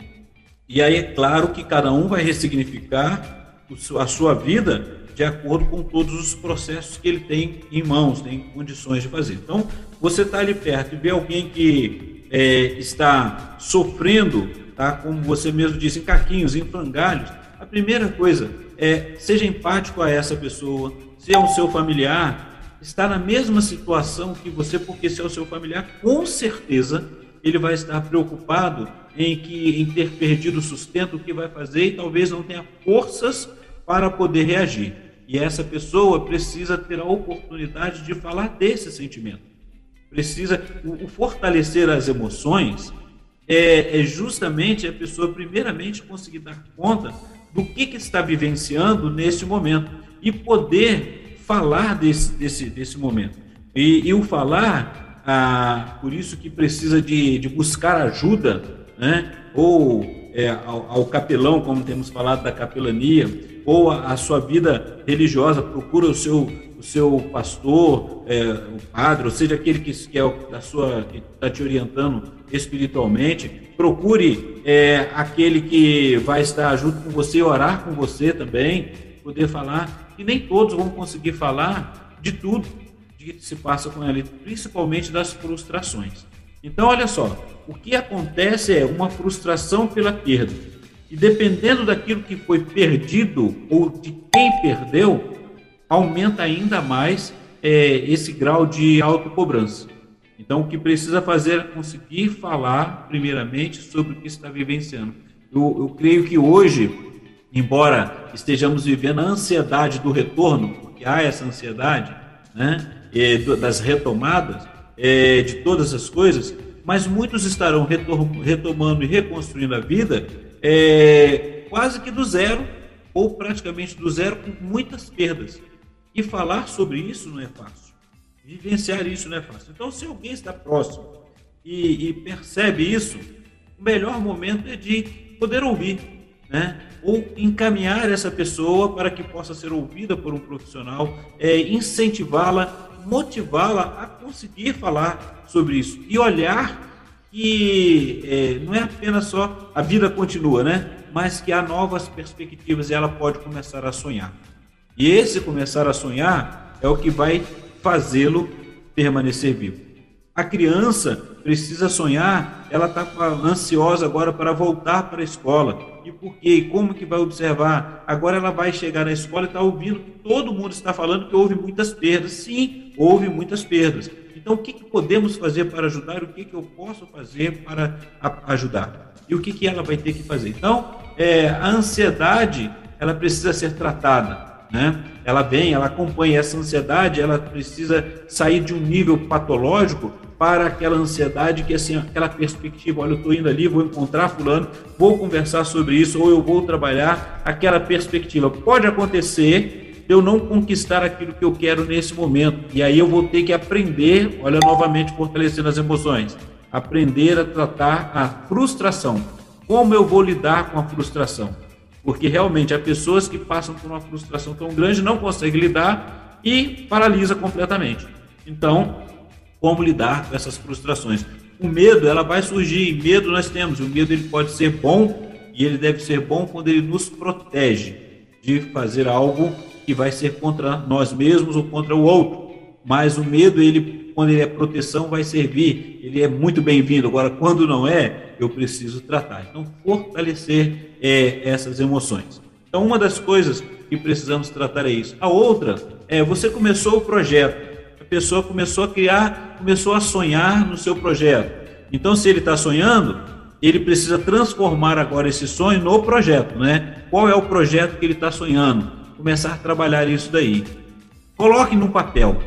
E aí é claro que cada um vai ressignificar a sua vida de acordo com todos os processos que ele tem em mãos, tem condições de fazer. Então, você está ali perto e vê alguém que é, está sofrendo, tá, como você mesmo disse, em caquinhos, em frangalhos, a primeira coisa é seja empático a essa pessoa, se é o seu familiar, está na mesma situação que você, porque se é o seu familiar, com certeza ele vai estar preocupado em que em ter perdido o sustento, o que vai fazer e talvez não tenha forças para poder reagir. E essa pessoa precisa ter a oportunidade de falar desse sentimento. Precisa o, o fortalecer as emoções é, é, justamente a pessoa primeiramente conseguir dar conta do que, que está vivenciando nesse momento e poder falar desse, desse, desse momento. E, e o falar, ah, por isso que precisa de, de buscar ajuda, né? ou é, ao, ao, capelão, como temos falado da capelania, ou a, a sua vida religiosa, procura o seu, o seu pastor, é, o padre, ou seja, aquele que, que é o, da sua que está te orientando espiritualmente, procure é, aquele que vai estar junto com você, orar com você também, poder falar, e nem todos vão conseguir falar de tudo que se passa com ele, principalmente das frustrações. Então, olha só, o que acontece é uma frustração pela perda. E dependendo daquilo que foi perdido ou de quem perdeu, aumenta ainda mais é, esse grau de autocobrança. Então, o que precisa fazer é conseguir falar, primeiramente, sobre o que está vivenciando. Eu, eu creio que hoje, embora estejamos vivendo a ansiedade do retorno, porque há essa ansiedade, né, das retomadas, é, de todas as coisas, mas muitos estarão retomando e reconstruindo a vida é, quase que do zero, ou praticamente do zero, com muitas perdas. E falar sobre isso não é fácil. Vivenciar isso não é fácil. Então, se alguém está próximo e, e percebe isso, o melhor momento é de poder ouvir, né? ou encaminhar essa pessoa para que possa ser ouvida por um profissional, é, incentivá-la, motivá-la a conseguir falar sobre isso e olhar que é, não é apenas só a vida continua, né? Mas que há novas perspectivas e ela pode começar a sonhar. E esse começar a sonhar é o que vai fazê-lo permanecer vivo. A criança precisa sonhar, ela está ansiosa agora para voltar para a escola. E por quê? Como que vai observar? Agora ela vai chegar na escola e está ouvindo que todo mundo está falando que houve muitas perdas. Sim, houve muitas perdas. Então, o que, que podemos fazer para ajudar? O que, que eu posso fazer para ajudar? E o que, que ela vai ter que fazer? Então, é, a ansiedade, ela precisa ser tratada né? Ela vem, ela acompanha essa ansiedade, ela precisa sair de um nível patológico para aquela ansiedade que assim, aquela perspectiva, olha, eu estou indo ali, vou encontrar fulano, vou conversar sobre isso ou eu vou trabalhar aquela perspectiva. Pode acontecer eu não conquistar aquilo que eu quero nesse momento e aí eu vou ter que aprender, olha novamente fortalecendo as emoções, aprender a tratar a frustração. Como eu vou lidar com a frustração? porque realmente há pessoas que passam por uma frustração tão grande, não conseguem lidar e paralisa completamente. Então, como lidar com essas frustrações? O medo, ela vai surgir, e medo nós temos, o medo ele pode ser bom e ele deve ser bom quando ele nos protege de fazer algo que vai ser contra nós mesmos ou contra o outro. Mas o medo, ele quando ele é proteção, vai servir, ele é muito bem-vindo. Agora, quando não é, eu preciso tratar. Então, fortalecer é, essas emoções. Então, uma das coisas que precisamos tratar é isso. A outra é você começou o projeto, a pessoa começou a criar, começou a sonhar no seu projeto. Então, se ele está sonhando, ele precisa transformar agora esse sonho no projeto, né? Qual é o projeto que ele está sonhando? Começar a trabalhar isso daí. Coloque no papel.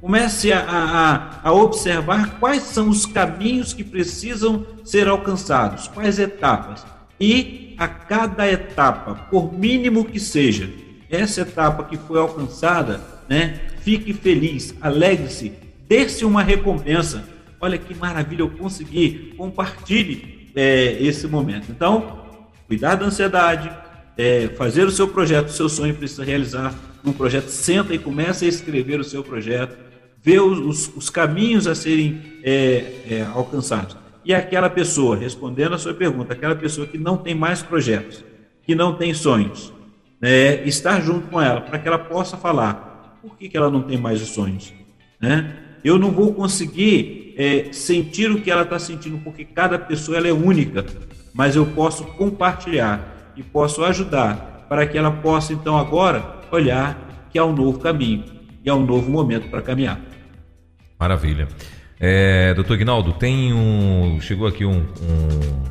Comece a, a, a, observar quais são os caminhos que precisam ser alcançados, quais etapas. E a cada etapa, por mínimo que seja, essa etapa que foi alcançada, né, fique feliz, alegre-se, dê-se uma recompensa. Olha que maravilha, eu consegui. Compartilhe é, esse momento. Então, cuidar da ansiedade, é, fazer o seu projeto, o seu sonho precisa realizar um projeto. Senta e começa a escrever o seu projeto ver os, os caminhos a serem é, é, alcançados. E aquela pessoa, respondendo a sua pergunta, aquela pessoa que não tem mais projetos, que não tem sonhos, né, estar junto com ela, para que ela possa falar por que, que ela não tem mais os sonhos. Né? Eu não vou conseguir é, sentir o que ela está sentindo, porque cada pessoa ela é única, mas eu posso compartilhar e posso ajudar para que ela possa, então, agora olhar que há um novo caminho e há um novo momento para caminhar. Maravilha. É, doutor Ignaldo, tem um. Chegou aqui um, um,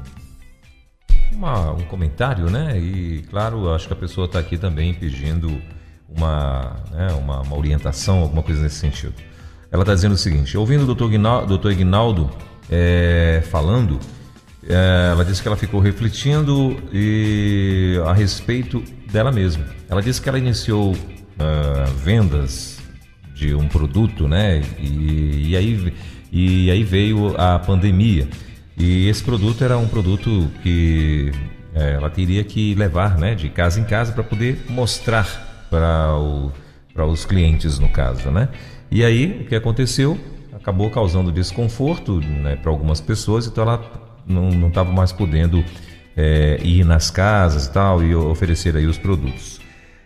uma, um comentário, né? E claro, acho que a pessoa está aqui também pedindo uma, né, uma, uma, orientação, alguma coisa nesse sentido. Ela está dizendo o seguinte: ouvindo o Dr. Ignaldo é, falando, ela disse que ela ficou refletindo e, a respeito dela mesma. Ela disse que ela iniciou uh, vendas de um produto, né? E, e, aí, e aí veio a pandemia. E esse produto era um produto que é, ela teria que levar né, de casa em casa para poder mostrar para os clientes, no caso. Né? E aí, o que aconteceu? Acabou causando desconforto né, para algumas pessoas, então ela não estava mais podendo é, ir nas casas e tal e oferecer aí os produtos.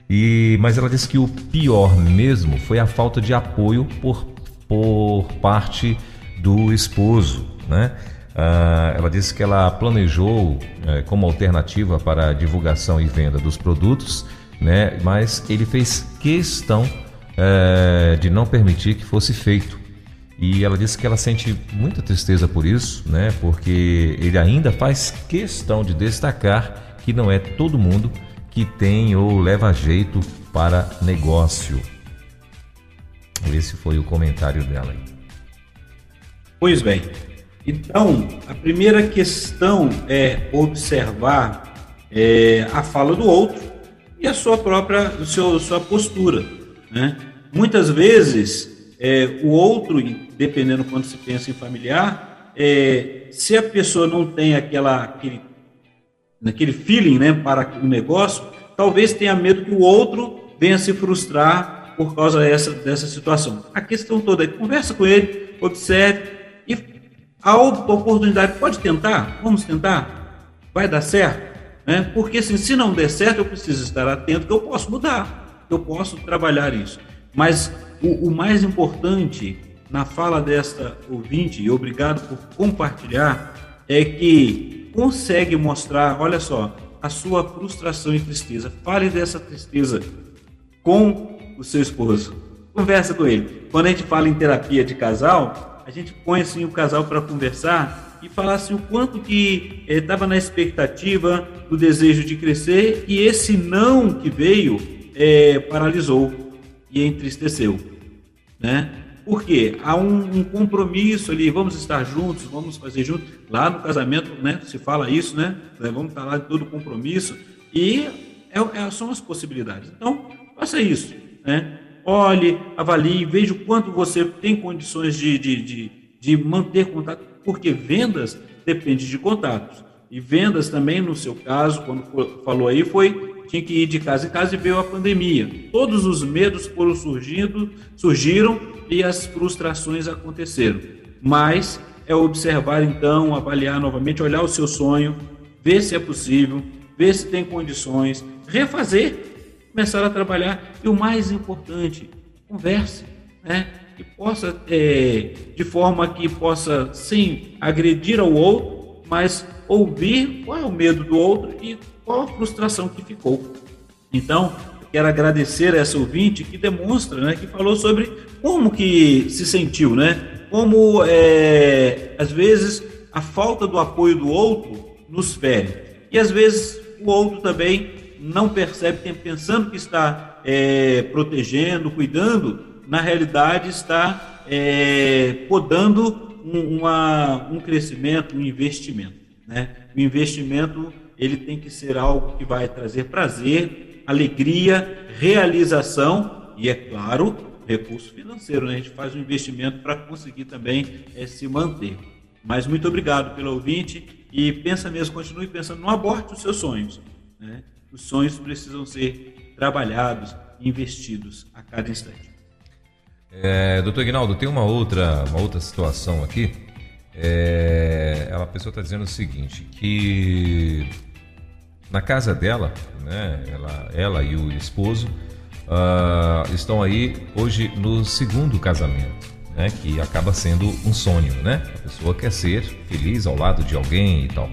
E, mas ela disse que o pior mesmo foi a falta de apoio por, por parte do esposo, né? Ah, ela disse que ela planejou é, como alternativa para a divulgação e venda dos produtos, né? Mas ele fez questão é, de não permitir que fosse feito. E ela disse que ela sente muita tristeza por isso, né? Porque ele ainda faz questão de destacar que não é todo mundo que tem ou leva jeito para negócio. Esse foi o comentário dela aí. Pois bem. Então, a primeira questão é observar é, a fala do outro e a sua própria seu, sua postura. Né? Muitas vezes, é, o outro, dependendo quando se pensa em familiar, é, se a pessoa não tem aquela, aquele naquele feeling né, para o negócio, talvez tenha medo que o outro venha se frustrar por causa dessa, dessa situação. A questão toda é conversa com ele, observe e a oportunidade pode tentar, vamos tentar, vai dar certo, né? Porque assim, se não der certo, eu preciso estar atento que eu posso mudar, eu posso trabalhar isso. Mas o, o mais importante na fala desta ouvinte, e obrigado por compartilhar, é que consegue mostrar, olha só, a sua frustração e tristeza. Fale dessa tristeza com o seu esposo. Conversa com ele. Quando a gente fala em terapia de casal, a gente põe assim o casal para conversar e falar assim o quanto que estava eh, na expectativa do desejo de crescer e esse não que veio eh, paralisou entristeceu, né? Porque há um, um, compromisso ali, vamos estar juntos, vamos fazer juntos. Lá no casamento, né, se fala isso, né? Vamos estar lá em todo compromisso. E é, é, são as possibilidades. Então, faça isso, né? Olhe, avalie, veja o quanto você tem condições de, de, de, de manter contato, porque vendas depende de contatos. E vendas também, no seu caso, quando falou aí, foi tinha que ir de casa em casa e veio a pandemia. Todos os medos foram surgindo, surgiram e as frustrações aconteceram. Mas é observar então, avaliar novamente, olhar o seu sonho, ver se é possível, ver se tem condições, refazer, começar a trabalhar e o mais importante, converse, né? Que possa, é, de forma que possa, sim, agredir ao outro, mas ouvir qual é o medo do outro e qual a frustração que ficou. Então, quero agradecer a essa ouvinte que demonstra, né, que falou sobre como que se sentiu, né? Como é, às vezes a falta do apoio do outro nos fere e às vezes o outro também não percebe, pensando que está é, protegendo, cuidando, na realidade está é, podando um, uma, um crescimento, um investimento. Né? O investimento ele tem que ser algo que vai trazer prazer, alegria, realização e, é claro, recurso financeiro. Né? A gente faz um investimento para conseguir também é, se manter. Mas muito obrigado pelo ouvinte e pensa mesmo, continue pensando, não aborte os seus sonhos. Né? Os sonhos precisam ser trabalhados, investidos a cada instante. É, doutor Ignaldo, tem uma outra, uma outra situação aqui. É, a pessoa está dizendo o seguinte, que na casa dela, né, ela, ela e o esposo uh, estão aí hoje no segundo casamento, né, que acaba sendo um sonho, né? A pessoa quer ser feliz ao lado de alguém e tal.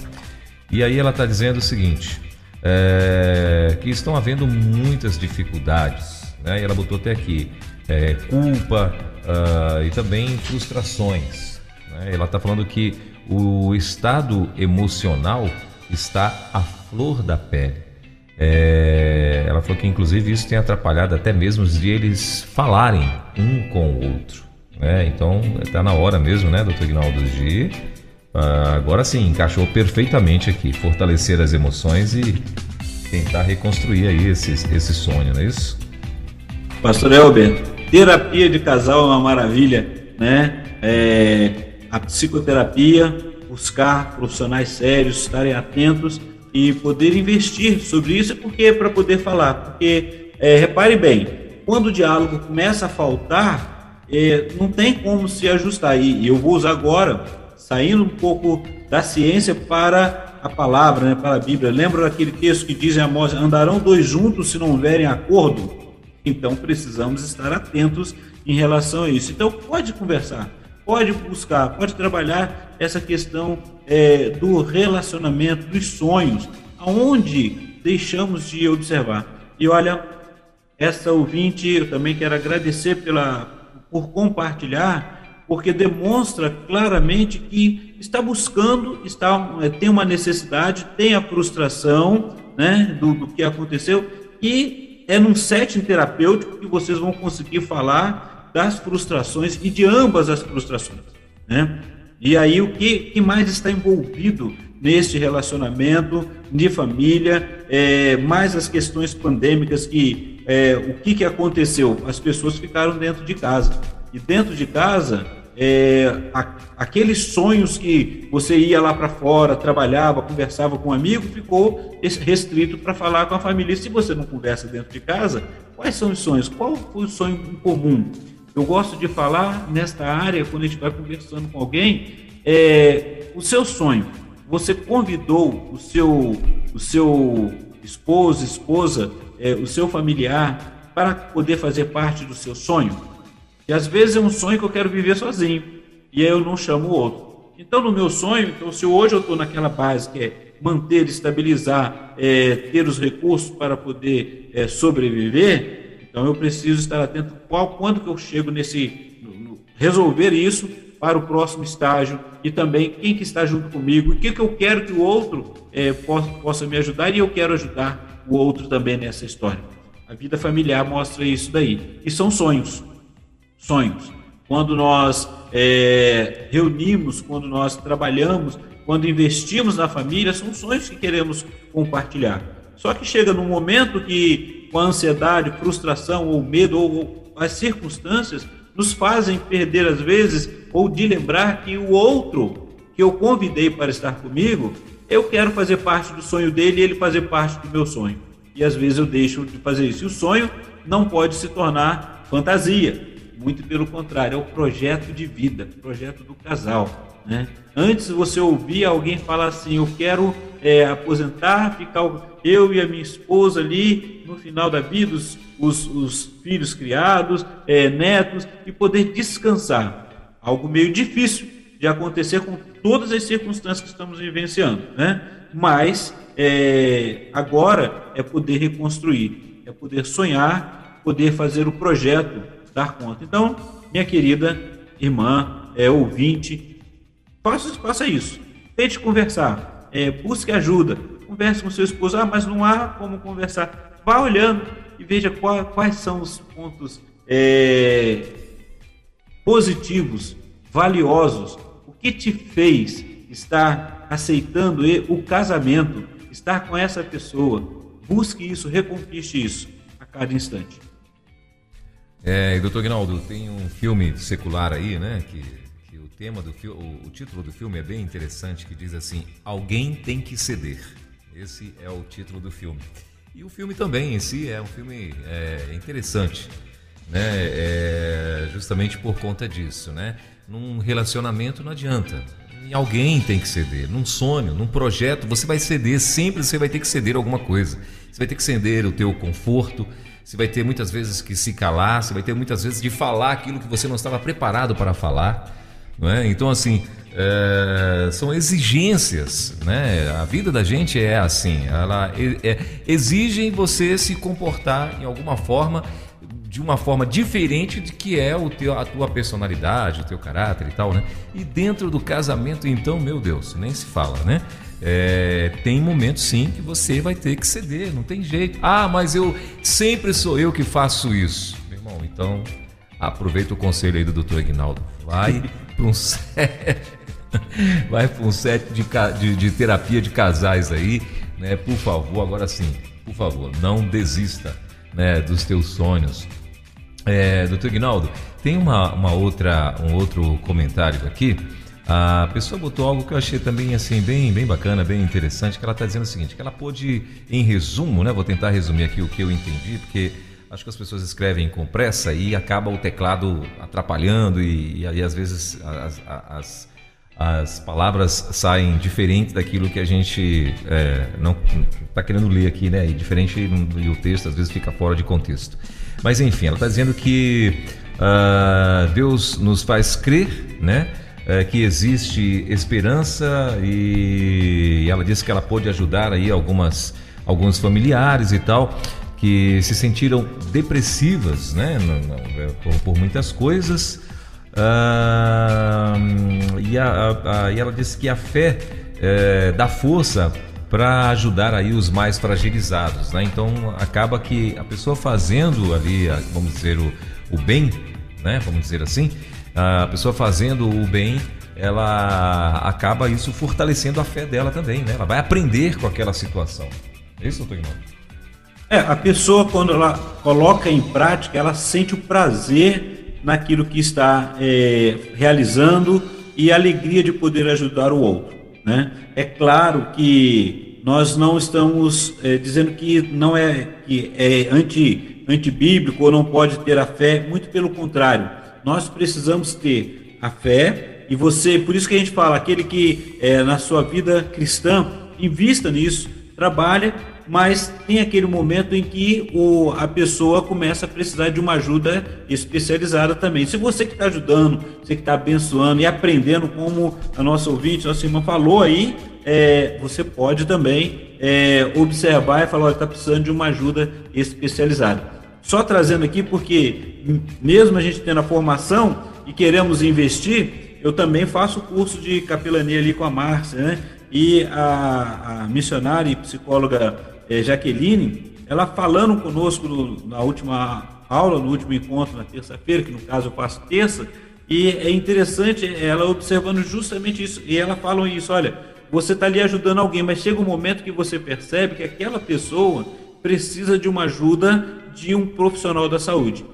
E aí ela está dizendo o seguinte, é, que estão havendo muitas dificuldades, né? E ela botou até aqui é, culpa uh, e também frustrações. Né? Ela está falando que o estado emocional está a flor da pele. É, ela falou que inclusive isso tem atrapalhado até mesmo de eles falarem um com o outro. Né? Então está na hora mesmo, né, doutor Ignaldo, de uh, agora sim encaixou perfeitamente aqui, fortalecer as emoções e tentar reconstruir aí esse, esse sonho, não é isso? Pastor Elber, terapia de casal é uma maravilha, né? É, a psicoterapia, buscar profissionais sérios, estarem atentos e poder investir sobre isso, porque para poder falar, porque é, repare bem, quando o diálogo começa a faltar, é, não tem como se ajustar. E, eu vou usar agora, saindo um pouco da ciência para a palavra, né, para a Bíblia. Lembra daquele texto que diz em Amós: andarão dois juntos se não houverem acordo? Então precisamos estar atentos em relação a isso. Então pode conversar, pode buscar, pode trabalhar essa questão é, do relacionamento, dos sonhos, aonde deixamos de observar. E olha, essa ouvinte, eu também quero agradecer pela, por compartilhar, porque demonstra claramente que está buscando, está, é, tem uma necessidade, tem a frustração né, do, do que aconteceu, e é num setting terapêutico que vocês vão conseguir falar das frustrações e de ambas as frustrações. Né? E aí o que, que mais está envolvido neste relacionamento de família, é, mais as questões pandêmicas que é, o que, que aconteceu? As pessoas ficaram dentro de casa. E dentro de casa, é, a, aqueles sonhos que você ia lá para fora, trabalhava, conversava com um amigo, ficou restrito para falar com a família. E se você não conversa dentro de casa, quais são os sonhos? Qual foi o sonho comum? Eu gosto de falar nesta área, quando a gente vai conversando com alguém, é, o seu sonho. Você convidou o seu, o seu esposo, esposa, é, o seu familiar para poder fazer parte do seu sonho? E às vezes é um sonho que eu quero viver sozinho e aí eu não chamo o outro. Então, no meu sonho, então, se hoje eu estou naquela base que é manter, estabilizar, é, ter os recursos para poder é, sobreviver, então eu preciso estar atento qual, quando que eu chego nesse no, no, resolver isso para o próximo estágio e também quem que está junto comigo, o que que eu quero que o outro é, possa, possa me ajudar e eu quero ajudar o outro também nessa história. A vida familiar mostra isso daí. E são sonhos, sonhos. Quando nós é, reunimos, quando nós trabalhamos, quando investimos na família, são sonhos que queremos compartilhar. Só que chega num momento que com a ansiedade, frustração ou medo ou, as circunstâncias nos fazem perder às vezes ou de lembrar que o outro que eu convidei para estar comigo, eu quero fazer parte do sonho dele e ele fazer parte do meu sonho. E às vezes eu deixo de fazer isso. E o sonho não pode se tornar fantasia. Muito pelo contrário, é o projeto de vida, projeto do casal. Né? Antes você ouvia alguém falar assim: Eu quero é, aposentar, ficar eu e a minha esposa ali no final da vida, os, os, os filhos criados, é, netos, e poder descansar. Algo meio difícil de acontecer com todas as circunstâncias que estamos vivenciando, né? Mas é, agora é poder reconstruir, é poder sonhar, poder fazer o projeto dar conta. Então, minha querida irmã, é, ouvinte, faça, faça isso. Tente conversar, é, busque ajuda, converse com seu esposo. Ah, mas não há como conversar. Vá olhando e veja qual, quais são os pontos é, positivos, valiosos. O que te fez estar aceitando o casamento, estar com essa pessoa. Busque isso, reconquiste isso a cada instante. É, doutor Guinaldo, tem um filme secular aí, né? Que, que o tema do o, o título do filme é bem interessante, que diz assim: Alguém tem que ceder. Esse é o título do filme. E o filme também em si é um filme é, interessante, né? É, justamente por conta disso, né? Num relacionamento não adianta. Em alguém tem que ceder. Num sonho, num projeto, você vai ceder. Sempre você vai ter que ceder alguma coisa. Você vai ter que ceder o teu conforto. Você vai ter muitas vezes que se calar. Você vai ter muitas vezes de falar aquilo que você não estava preparado para falar. Não é? Então, assim, é, são exigências, né? A vida da gente é assim, ela é, é, exige você se comportar em alguma forma, de uma forma diferente de que é o teu, a tua personalidade, o teu caráter e tal, né? E dentro do casamento, então, meu Deus, nem se fala, né? é, tem momentos sim que você vai ter que ceder, não tem jeito. Ah, mas eu sempre sou eu que faço isso. Meu irmão, então aproveita o conselho aí do doutor Ignaldo. Vai para um vai para um set de, de, de, terapia de casais aí, né? Por favor, agora sim, por favor, não desista né, dos teus sonhos. É, doutor Ignaldo, tem uma, uma outra, um outro comentário aqui. A pessoa botou algo que eu achei também assim bem, bem bacana, bem interessante, que ela está dizendo o seguinte, que ela pôde, em resumo, né? Vou tentar resumir aqui o que eu entendi, porque acho que as pessoas escrevem com pressa e acaba o teclado atrapalhando e, aí às vezes as, as, as, palavras saem diferente daquilo que a gente é, não está querendo ler aqui, né? E diferente e o texto às vezes fica fora de contexto. Mas enfim, ela está dizendo que uh, Deus nos faz crer, né? é, que existe esperança e ela disse que ela pôde ajudar aí algumas, alguns familiares e tal que se sentiram depressivas, né, é, por, por muitas coisas. E, a, a, e, ela disse que a fé é, dá força para ajudar aí os mais fragilizados, né? Então acaba que a pessoa fazendo ali, vamos dizer o, o bem, né? Vamos dizer assim, a pessoa fazendo o bem, ela acaba isso fortalecendo a fé dela também, né? Ela vai aprender com aquela situação. É isso, doutor Ignaldo? É, a pessoa, quando ela coloca em prática, ela sente o prazer naquilo que está é, realizando e a alegria de poder ajudar o outro. Né? É claro que nós não estamos é, dizendo que não é, que é anti, antibíblico ou não pode ter a fé, muito pelo contrário nós precisamos ter a fé e você, por isso que a gente fala, aquele que é, na sua vida cristã invista nisso, trabalha, mas tem aquele momento em que o, a pessoa começa a precisar de uma ajuda especializada também. Se você que está ajudando, você que está abençoando e aprendendo, como a nossa ouvinte, nossa irmã falou aí, é, você pode também é, observar e falar, está precisando de uma ajuda especializada. Só trazendo aqui porque, mesmo a gente tendo a formação e queremos investir, eu também faço curso de capelania ali com a Márcia, né? E a, a missionária e psicóloga é, Jaqueline, ela falando conosco no, na última aula, no último encontro, na terça-feira, que no caso eu faço terça, e é interessante ela observando justamente isso. E ela fala isso: olha, você está ali ajudando alguém, mas chega um momento que você percebe que aquela pessoa precisa de uma ajuda de um profissional da saúde.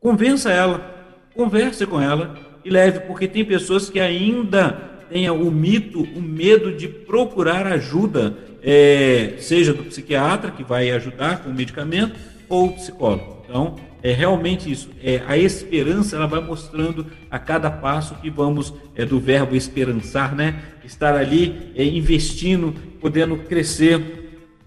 Convença ela, converse com ela e leve, porque tem pessoas que ainda têm o mito, o medo de procurar ajuda, é, seja do psiquiatra, que vai ajudar com o medicamento, ou psicólogo. Então, é realmente isso. É, a esperança ela vai mostrando a cada passo que vamos é, do verbo esperançar, né? Estar ali é, investindo, podendo crescer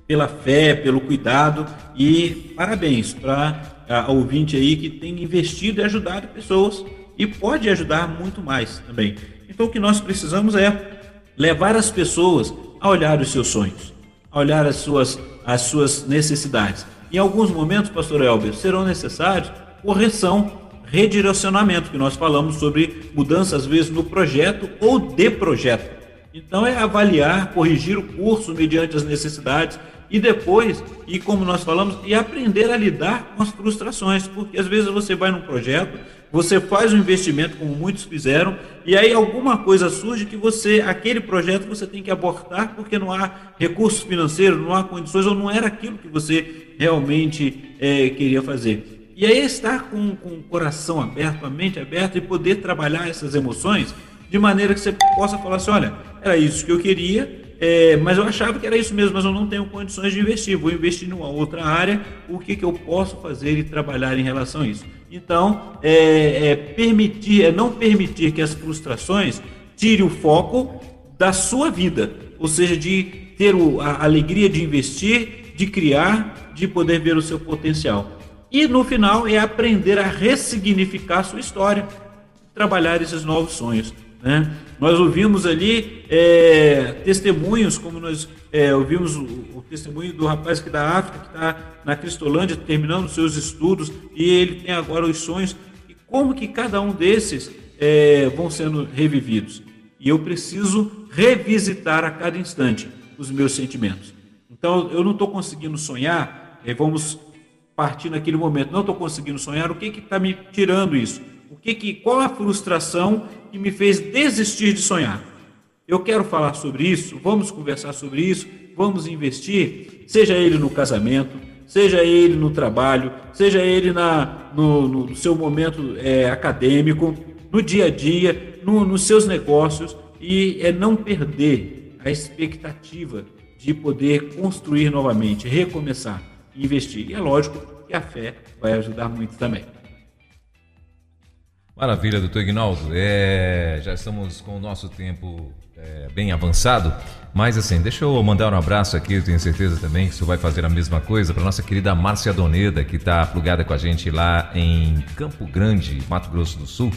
pela fé, pelo cuidado e parabéns para a ouvinte aí que tem investido e ajudado pessoas e pode ajudar muito mais também. Então o que nós precisamos é levar as pessoas a olhar os seus sonhos, a olhar as suas, as suas necessidades. Em alguns momentos, pastor Elber, serão necessários correção, redirecionamento, que nós falamos sobre mudanças às vezes no projeto ou de projeto. Então é avaliar, corrigir o curso mediante as necessidades e depois, e como nós falamos, e aprender a lidar com as frustrações, porque às vezes você vai num projeto, você faz um investimento como muitos fizeram, e aí alguma coisa surge que você, aquele projeto você tem que abortar porque não há recursos financeiros, não há condições, ou não era aquilo que você realmente é, queria fazer. E aí estar com, com o coração aberto, a mente aberta e poder trabalhar essas emoções de maneira que você possa falar assim, olha, era isso que eu queria, é, mas eu achava que era isso mesmo, mas eu não tenho condições de investir. Vou investir numa outra área. O que, que eu posso fazer e trabalhar em relação a isso? Então, é, é permitir, é não permitir que as frustrações tirem o foco da sua vida, ou seja, de ter o, a alegria de investir, de criar, de poder ver o seu potencial. E no final é aprender a ressignificar a sua história, trabalhar esses novos sonhos. Né? Nós ouvimos ali é, testemunhos, como nós é, ouvimos o, o, testemunho do rapaz que da África, que está na Cristolândia, terminando seus estudos, e ele tem agora os sonhos, e como que cada um desses é, vão sendo revividos. E eu preciso revisitar a cada instante os meus sentimentos. Então, eu não estou conseguindo sonhar, vamos partir naquele momento, não estou conseguindo sonhar, o que está me tirando isso? O que, que Qual a frustração que me fez desistir de sonhar? Eu quero falar sobre isso, vamos conversar sobre isso, vamos investir, seja ele no casamento, seja ele no trabalho, seja ele na, no, no seu momento é, acadêmico, no dia a dia, no, nos seus negócios, e é não perder a expectativa de poder construir novamente, recomeçar, investir. E é lógico que a fé vai ajudar muito também. Maravilha, doutor Ignaldo. É, já estamos com o nosso tempo é, bem avançado. Mas assim, deixa eu mandar um abraço aqui, eu tenho certeza também que você vai fazer a mesma coisa para nossa querida Márcia Doneda, que está plugada com a gente lá em Campo Grande, Mato Grosso do Sul.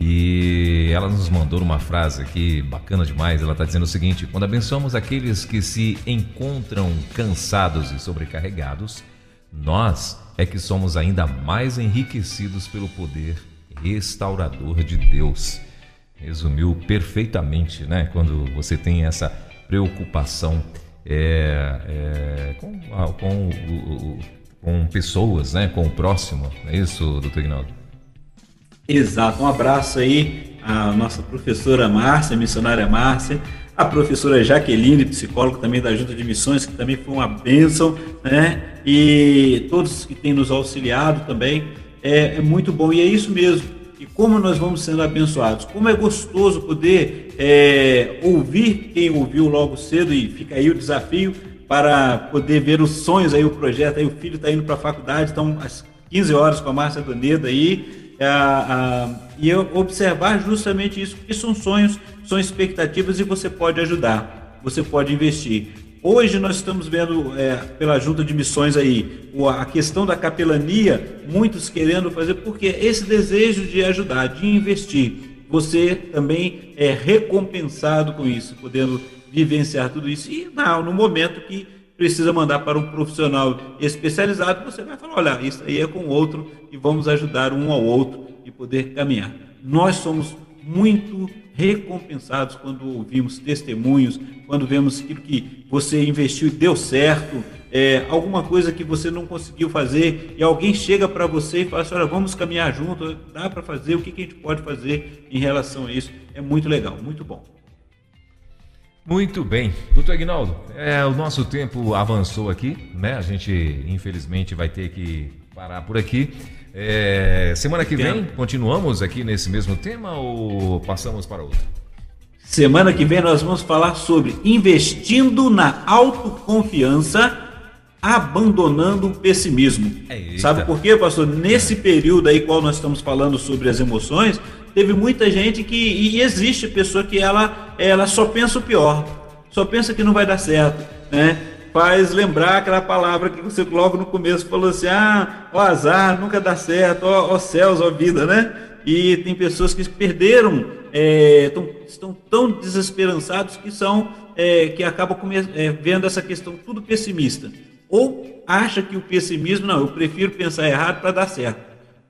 E ela nos mandou uma frase aqui bacana demais. Ela está dizendo o seguinte: quando abençoamos aqueles que se encontram cansados e sobrecarregados, nós é que somos ainda mais enriquecidos pelo poder restaurador de Deus resumiu perfeitamente, né? Quando você tem essa preocupação é, é, com, com, com, pessoas, né? Com o próximo, é isso, doutor Ignaldo? Exato. Um abraço aí à nossa professora Márcia, missionária Márcia, a professora Jaqueline, psicóloga também da Junta de Missões, que também foi uma bênção, né? E todos que têm nos auxiliado também. É, é muito bom e é isso mesmo e como nós vamos sendo abençoados. Como é gostoso poder é, ouvir quem ouviu logo cedo e fica aí o desafio para poder ver os sonhos aí, o projeto aí, o filho está indo para a faculdade, então às 15 horas com a Márcia Doneda aí, a, a, e observar justamente isso, porque são sonhos, são expectativas e você pode ajudar, você pode investir. Hoje nós estamos vendo é, pela junta de missões aí a questão da capelania, muitos querendo fazer, porque esse desejo de ajudar, de investir, você também é recompensado com isso, podendo vivenciar tudo isso. E não, no momento que precisa mandar para um profissional especializado, você vai falar: olha, isso aí é com outro e vamos ajudar um ao outro e poder caminhar. Nós somos muito recompensados quando ouvimos testemunhos, quando vemos aquilo que você investiu e deu certo, é, alguma coisa que você não conseguiu fazer e alguém chega para você e fala assim, olha, vamos caminhar junto, dá para fazer, o que, que a gente pode fazer em relação a isso? É muito legal, muito bom. Muito bem. Doutor Aguinaldo, é, o nosso tempo avançou aqui, né? A gente, infelizmente, vai ter que parar por aqui. É, semana que vem, continuamos aqui nesse mesmo tema ou passamos para outro? Semana que vem nós vamos falar sobre investindo na autoconfiança, abandonando o pessimismo. Eita. Sabe por quê, pastor? Nesse período aí qual nós estamos falando sobre as emoções, teve muita gente que e existe pessoa que ela ela só pensa o pior, só pensa que não vai dar certo, né? Faz lembrar aquela palavra que você logo no começo falou assim: ah, o azar nunca dá certo, ó, ó céus, ó vida, né? E tem pessoas que perderam, é, tão, estão tão desesperançados que são é, que acabam é, vendo essa questão tudo pessimista. Ou acha que o pessimismo, não, eu prefiro pensar errado para dar certo.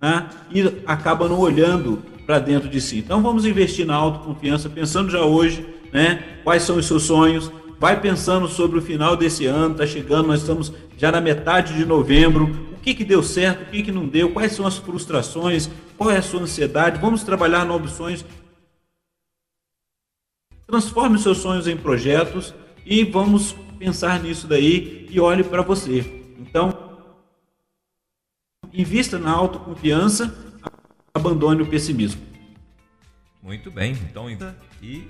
Né? E acaba não olhando para dentro de si. Então vamos investir na autoconfiança, pensando já hoje, né? Quais são os seus sonhos, vai pensando sobre o final desse ano, está chegando, nós estamos já na metade de novembro. O que, que deu certo, o que, que não deu, quais são as frustrações, qual é a sua ansiedade. Vamos trabalhar novos sonhos. Transforme seus sonhos em projetos e vamos pensar nisso daí e olhe para você. Então, invista na autoconfiança, abandone o pessimismo. Muito bem, então e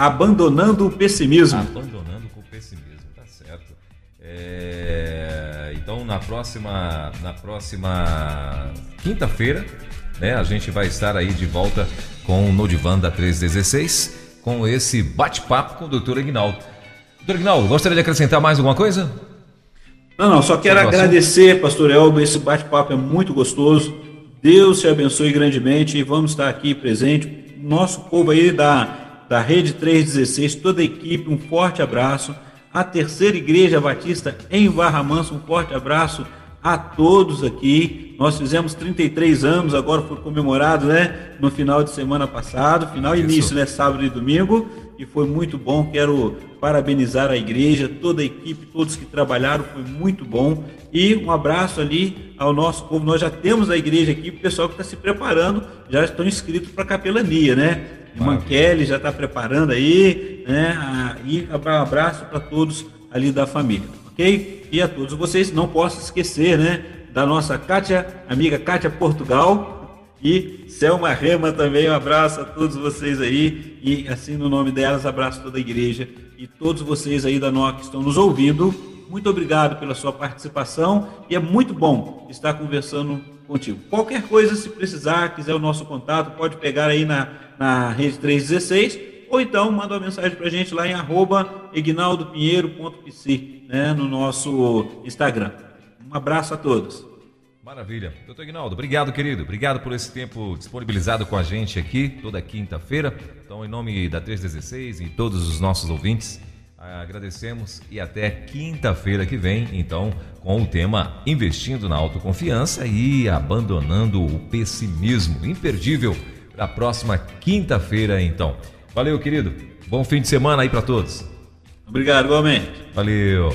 Abandonando o pessimismo. Abandonando o pessimismo, tá certo. É, então na próxima, na próxima quinta-feira, né, a gente vai estar aí de volta com o Nodivan da 316, com esse bate-papo com o doutor Ignaldo. Doutor Ignaldo, gostaria de acrescentar mais alguma coisa? Não, não, só quero agradecer, pastor Elba, esse bate-papo é muito gostoso. Deus te abençoe grandemente e vamos estar aqui presente. Nosso povo aí da da Rede 316, toda a equipe, um forte abraço. A Terceira Igreja Batista em Barra Manso, um forte abraço. a todos aqui. Nós fizemos 33 anos, agora foi comemorado, né? No final de semana passado, final e início, né? Sábado e domingo. E foi muito bom. Quero parabenizar a igreja, toda a equipe, todos que trabalharam, foi muito bom. E um abraço ali ao nosso povo. Nós já temos a igreja aqui, o pessoal que está se preparando, já estão inscritos para a capelania, né? Irmã Kelly já está preparando aí, né? E um abraço para todos ali da família, ok? E a todos vocês, não posso esquecer, né? Da nossa Kátia, amiga Kátia Portugal e Selma Rema também. Um abraço a todos vocês aí. E assim, no nome delas, abraço toda a igreja e todos vocês aí da NOC que estão nos ouvindo. Muito obrigado pela sua participação e é muito bom estar conversando contigo. Qualquer coisa, se precisar, quiser o nosso contato, pode pegar aí na, na rede 316 ou então manda uma mensagem para a gente lá em arroba ignaldopinheiro.pc, né, no nosso Instagram. Um abraço a todos. Maravilha. Doutor Ignaldo, obrigado, querido. Obrigado por esse tempo disponibilizado com a gente aqui, toda quinta-feira. Então, em nome da 316 e todos os nossos ouvintes, agradecemos e até quinta-feira que vem, então, com o tema Investindo na Autoconfiança e Abandonando o Pessimismo. Imperdível para a próxima quinta-feira, então. Valeu, querido. Bom fim de semana aí para todos. Obrigado, igualmente. Valeu.